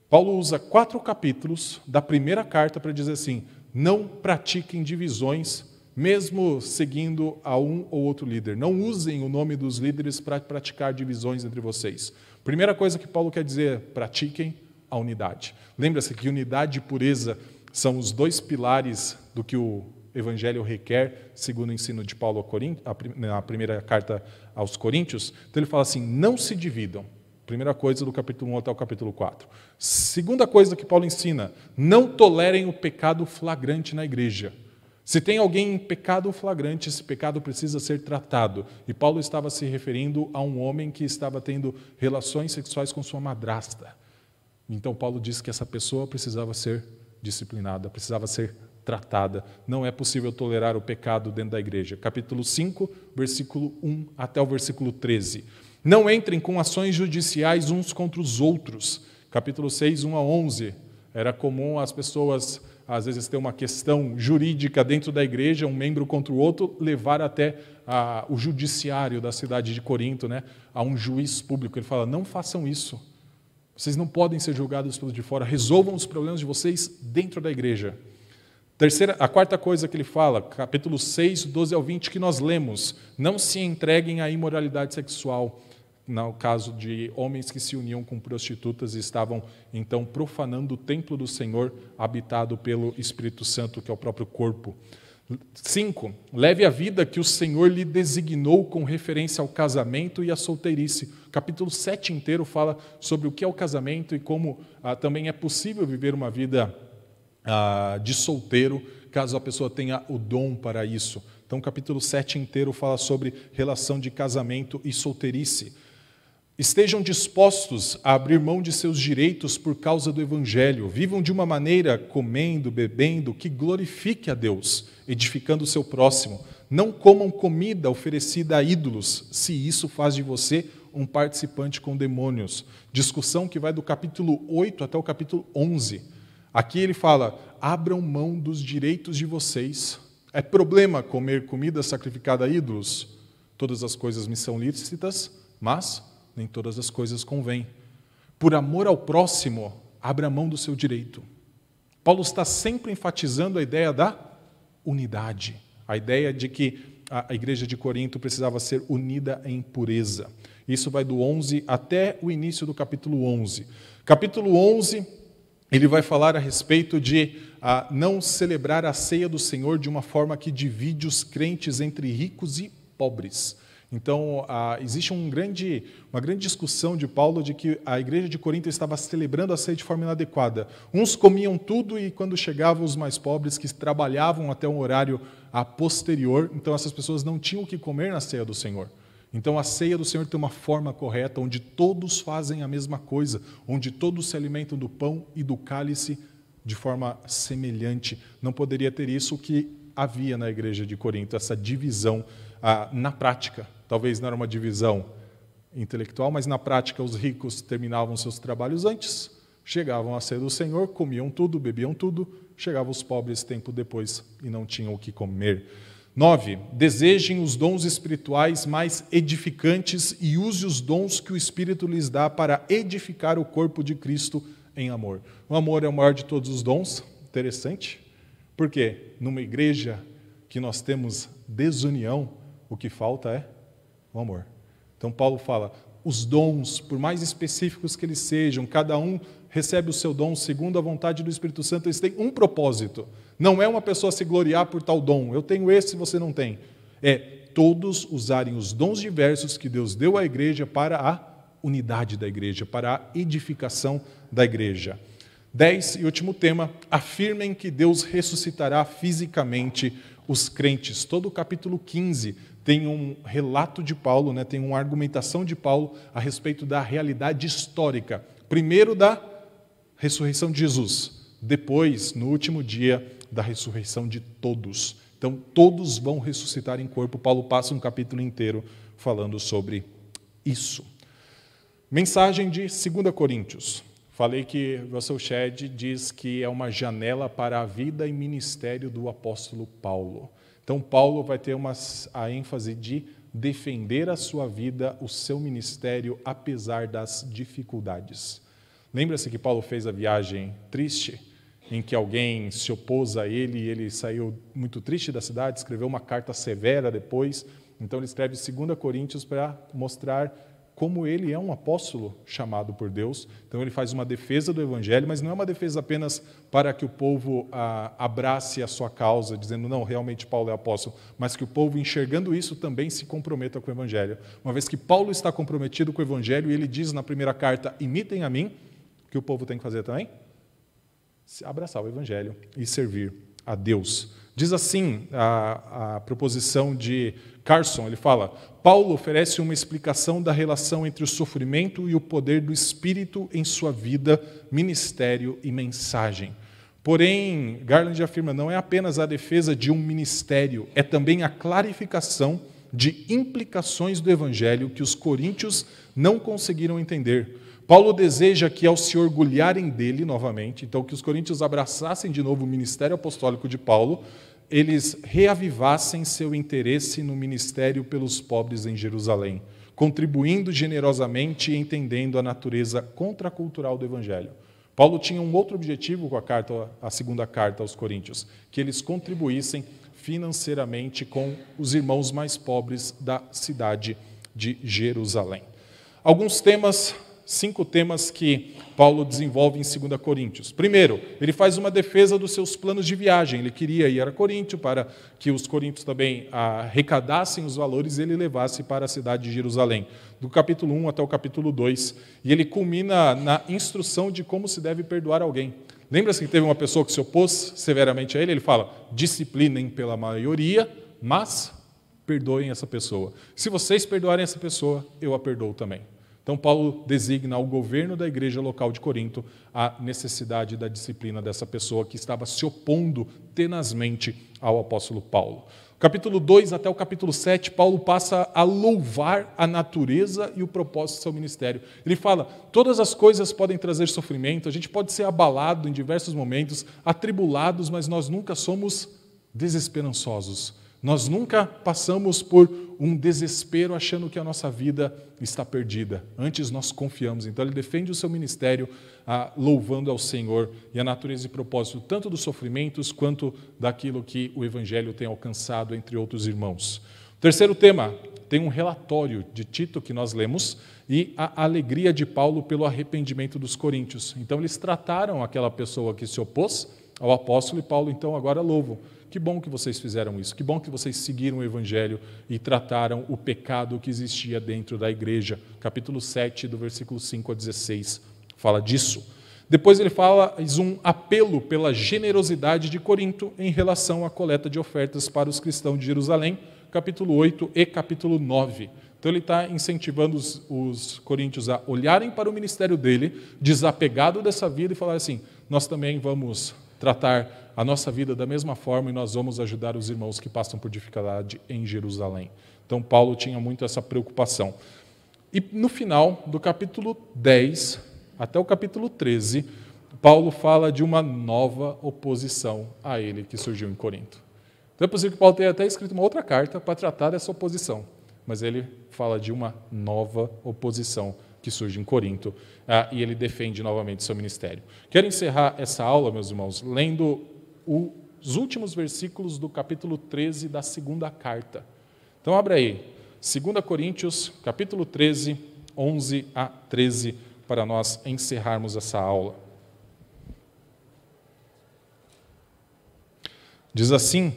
Paulo usa quatro capítulos da primeira carta para dizer assim: não pratiquem divisões, mesmo seguindo a um ou outro líder. Não usem o nome dos líderes para praticar divisões entre vocês. Primeira coisa que Paulo quer dizer, pratiquem a unidade. Lembra-se que unidade e pureza são os dois pilares do que o Evangelho requer, segundo o ensino de Paulo na primeira carta aos Coríntios. Então ele fala assim: não se dividam. Primeira coisa do capítulo 1 até o capítulo 4. Segunda coisa que Paulo ensina: não tolerem o pecado flagrante na igreja. Se tem alguém em pecado flagrante, esse pecado precisa ser tratado. E Paulo estava se referindo a um homem que estava tendo relações sexuais com sua madrasta. Então, Paulo diz que essa pessoa precisava ser disciplinada, precisava ser tratada. Não é possível tolerar o pecado dentro da igreja. Capítulo 5, versículo 1 até o versículo 13. Não entrem com ações judiciais uns contra os outros. Capítulo 6, 1 a 11. Era comum as pessoas, às vezes, ter uma questão jurídica dentro da igreja, um membro contra o outro, levar até a, o judiciário da cidade de Corinto, né, a um juiz público. Ele fala: não façam isso. Vocês não podem ser julgados pelos de fora. Resolvam os problemas de vocês dentro da igreja. Terceira, a quarta coisa que ele fala, capítulo 6, 12 ao 20, que nós lemos: não se entreguem à imoralidade sexual no caso de homens que se uniam com prostitutas e estavam então profanando o templo do Senhor, habitado pelo Espírito Santo, que é o próprio corpo. Cinco, leve a vida que o Senhor lhe designou com referência ao casamento e à solteirice. O capítulo 7 inteiro fala sobre o que é o casamento e como ah, também é possível viver uma vida ah, de solteiro, caso a pessoa tenha o dom para isso. Então, o capítulo 7 inteiro fala sobre relação de casamento e solteirice. Estejam dispostos a abrir mão de seus direitos por causa do Evangelho. Vivam de uma maneira, comendo, bebendo, que glorifique a Deus, edificando o seu próximo. Não comam comida oferecida a ídolos, se isso faz de você um participante com demônios. Discussão que vai do capítulo 8 até o capítulo 11. Aqui ele fala: abram mão dos direitos de vocês. É problema comer comida sacrificada a ídolos? Todas as coisas me são lícitas, mas nem todas as coisas convêm. Por amor ao próximo, abra mão do seu direito. Paulo está sempre enfatizando a ideia da unidade, a ideia de que a igreja de Corinto precisava ser unida em pureza. Isso vai do 11 até o início do capítulo 11. Capítulo 11, ele vai falar a respeito de não celebrar a ceia do Senhor de uma forma que divide os crentes entre ricos e pobres. Então, existe um grande, uma grande discussão de Paulo de que a igreja de Corinto estava celebrando a ceia de forma inadequada. Uns comiam tudo e, quando chegavam os mais pobres, que trabalhavam até um horário a posterior, então essas pessoas não tinham o que comer na ceia do Senhor. Então, a ceia do Senhor tem uma forma correta, onde todos fazem a mesma coisa, onde todos se alimentam do pão e do cálice de forma semelhante. Não poderia ter isso que havia na igreja de Corinto, essa divisão ah, na prática. Talvez não era uma divisão intelectual, mas na prática os ricos terminavam seus trabalhos antes, chegavam a ser do Senhor, comiam tudo, bebiam tudo, chegavam os pobres tempo depois e não tinham o que comer. 9. Desejem os dons espirituais mais edificantes e use os dons que o Espírito lhes dá para edificar o corpo de Cristo em amor. O amor é o maior de todos os dons. Interessante. Porque numa igreja que nós temos desunião, o que falta é o amor. Então, Paulo fala: os dons, por mais específicos que eles sejam, cada um recebe o seu dom segundo a vontade do Espírito Santo, eles têm um propósito. Não é uma pessoa se gloriar por tal dom. Eu tenho esse, você não tem. É todos usarem os dons diversos que Deus deu à igreja para a unidade da igreja, para a edificação da igreja. Dez e último tema: afirmem que Deus ressuscitará fisicamente os crentes. Todo o capítulo 15 tem um relato de Paulo, né, tem uma argumentação de Paulo a respeito da realidade histórica. Primeiro, da ressurreição de Jesus, depois, no último dia, da ressurreição de todos. Então, todos vão ressuscitar em corpo. Paulo passa um capítulo inteiro falando sobre isso. Mensagem de 2 Coríntios. Falei que Russell Shedd diz que é uma janela para a vida e ministério do apóstolo Paulo. Então, Paulo vai ter uma, a ênfase de defender a sua vida, o seu ministério, apesar das dificuldades. Lembra-se que Paulo fez a viagem triste, em que alguém se opôs a ele e ele saiu muito triste da cidade, escreveu uma carta severa depois. Então, ele escreve 2 Coríntios para mostrar como ele é um apóstolo chamado por Deus. Então, ele faz uma defesa do Evangelho, mas não é uma defesa apenas para que o povo ah, abrace a sua causa, dizendo, não, realmente Paulo é apóstolo, mas que o povo, enxergando isso, também se comprometa com o Evangelho. Uma vez que Paulo está comprometido com o Evangelho, e ele diz na primeira carta: imitem a mim, o que o povo tem que fazer também? Se abraçar o Evangelho e servir a Deus. Diz assim a, a proposição de Carson: ele fala, Paulo oferece uma explicação da relação entre o sofrimento e o poder do Espírito em sua vida, ministério e mensagem. Porém, Garland afirma, não é apenas a defesa de um ministério, é também a clarificação de implicações do evangelho que os coríntios não conseguiram entender. Paulo deseja que, ao se orgulharem dele novamente, então que os coríntios abraçassem de novo o ministério apostólico de Paulo, eles reavivassem seu interesse no ministério pelos pobres em Jerusalém, contribuindo generosamente e entendendo a natureza contracultural do evangelho. Paulo tinha um outro objetivo com a carta, a segunda carta aos Coríntios, que eles contribuíssem financeiramente com os irmãos mais pobres da cidade de Jerusalém. Alguns temas cinco temas que Paulo desenvolve em 2 Coríntios. Primeiro, ele faz uma defesa dos seus planos de viagem. Ele queria ir a Coríntio para que os coríntios também arrecadassem os valores e ele levasse para a cidade de Jerusalém. Do capítulo 1 até o capítulo 2. E ele culmina na instrução de como se deve perdoar alguém. Lembra-se que teve uma pessoa que se opôs severamente a ele? Ele fala: disciplinem pela maioria, mas perdoem essa pessoa. Se vocês perdoarem essa pessoa, eu a perdoo também. Então, Paulo designa ao governo da igreja local de Corinto a necessidade da disciplina dessa pessoa que estava se opondo tenazmente ao apóstolo Paulo. Capítulo 2 até o capítulo 7, Paulo passa a louvar a natureza e o propósito do seu ministério. Ele fala: todas as coisas podem trazer sofrimento, a gente pode ser abalado em diversos momentos, atribulados, mas nós nunca somos desesperançosos. Nós nunca passamos por um desespero achando que a nossa vida está perdida. Antes nós confiamos. Então ele defende o seu ministério ah, louvando ao Senhor e a natureza e propósito tanto dos sofrimentos quanto daquilo que o Evangelho tem alcançado entre outros irmãos. Terceiro tema, tem um relatório de Tito que nós lemos e a alegria de Paulo pelo arrependimento dos coríntios. Então eles trataram aquela pessoa que se opôs ao apóstolo e Paulo então agora louvam. Que bom que vocês fizeram isso, que bom que vocês seguiram o Evangelho e trataram o pecado que existia dentro da igreja. Capítulo 7, do versículo 5 a 16, fala disso. Depois ele fala um apelo pela generosidade de Corinto em relação à coleta de ofertas para os cristãos de Jerusalém, capítulo 8 e capítulo 9. Então ele está incentivando os, os coríntios a olharem para o ministério dele, desapegado dessa vida, e falar assim: nós também vamos tratar a nossa vida da mesma forma e nós vamos ajudar os irmãos que passam por dificuldade em Jerusalém. Então, Paulo tinha muito essa preocupação. E no final do capítulo 10 até o capítulo 13, Paulo fala de uma nova oposição a ele que surgiu em Corinto. Então é possível que Paulo tenha até escrito uma outra carta para tratar dessa oposição, mas ele fala de uma nova oposição que surge em Corinto, ah, e ele defende novamente seu ministério. Quero encerrar essa aula, meus irmãos, lendo os últimos versículos do capítulo 13 da segunda carta. Então, abra aí, 2 Coríntios, capítulo 13, 11 a 13, para nós encerrarmos essa aula. Diz assim: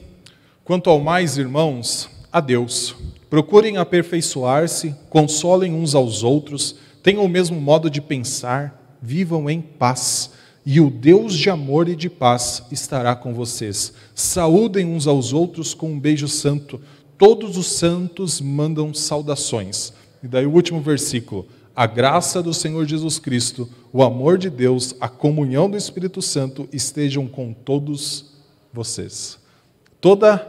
Quanto ao mais, irmãos, a Deus, procurem aperfeiçoar-se, consolem uns aos outros, tenham o mesmo modo de pensar, vivam em paz, e o Deus de amor e de paz estará com vocês. Saúdem uns aos outros com um beijo santo. Todos os santos mandam saudações. E daí o último versículo. A graça do Senhor Jesus Cristo, o amor de Deus, a comunhão do Espírito Santo estejam com todos vocês. Toda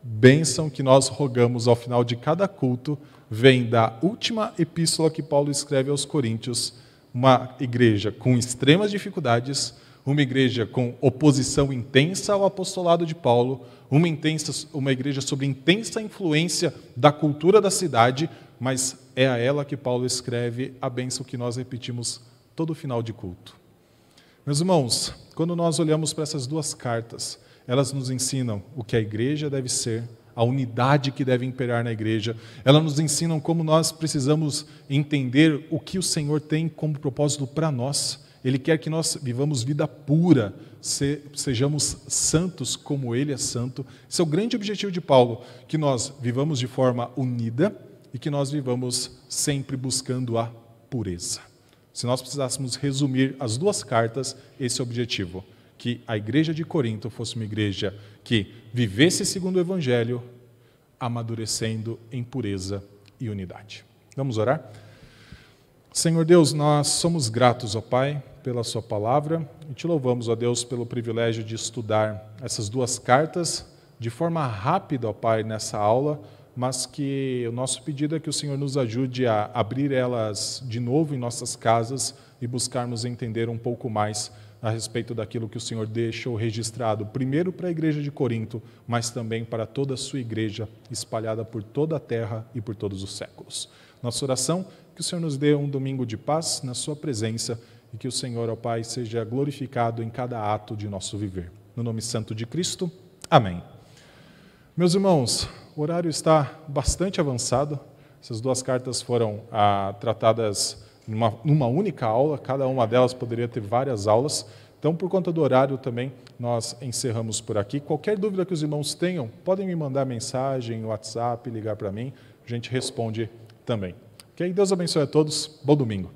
bênção que nós rogamos ao final de cada culto vem da última epístola que Paulo escreve aos Coríntios, uma igreja com extremas dificuldades, uma igreja com oposição intensa ao apostolado de Paulo, uma, intensa, uma igreja sob intensa influência da cultura da cidade, mas é a ela que Paulo escreve a bênção que nós repetimos todo final de culto. Meus irmãos, quando nós olhamos para essas duas cartas, elas nos ensinam o que a igreja deve ser, a unidade que deve imperar na igreja. Elas nos ensinam como nós precisamos entender o que o Senhor tem como propósito para nós. Ele quer que nós vivamos vida pura, sejamos santos como Ele é santo. Esse é o grande objetivo de Paulo, que nós vivamos de forma unida e que nós vivamos sempre buscando a pureza. Se nós precisássemos resumir as duas cartas, esse é o objetivo que a igreja de Corinto fosse uma igreja que vivesse segundo o Evangelho, amadurecendo em pureza e unidade. Vamos orar? Senhor Deus, nós somos gratos, ó Pai, pela Sua palavra e te louvamos, ó Deus, pelo privilégio de estudar essas duas cartas de forma rápida, ó Pai, nessa aula, mas que o nosso pedido é que o Senhor nos ajude a abrir elas de novo em nossas casas e buscarmos entender um pouco mais a respeito daquilo que o Senhor deixou registrado, primeiro para a igreja de Corinto, mas também para toda a sua igreja espalhada por toda a terra e por todos os séculos. Nossa oração, que o Senhor nos dê um domingo de paz na sua presença e que o Senhor, ó Pai, seja glorificado em cada ato de nosso viver. No nome santo de Cristo. Amém. Meus irmãos, o horário está bastante avançado. Essas duas cartas foram ah, tratadas numa, numa única aula, cada uma delas poderia ter várias aulas. Então, por conta do horário também, nós encerramos por aqui. Qualquer dúvida que os irmãos tenham, podem me mandar mensagem, WhatsApp, ligar para mim, a gente responde também. Ok? Deus abençoe a todos. Bom domingo.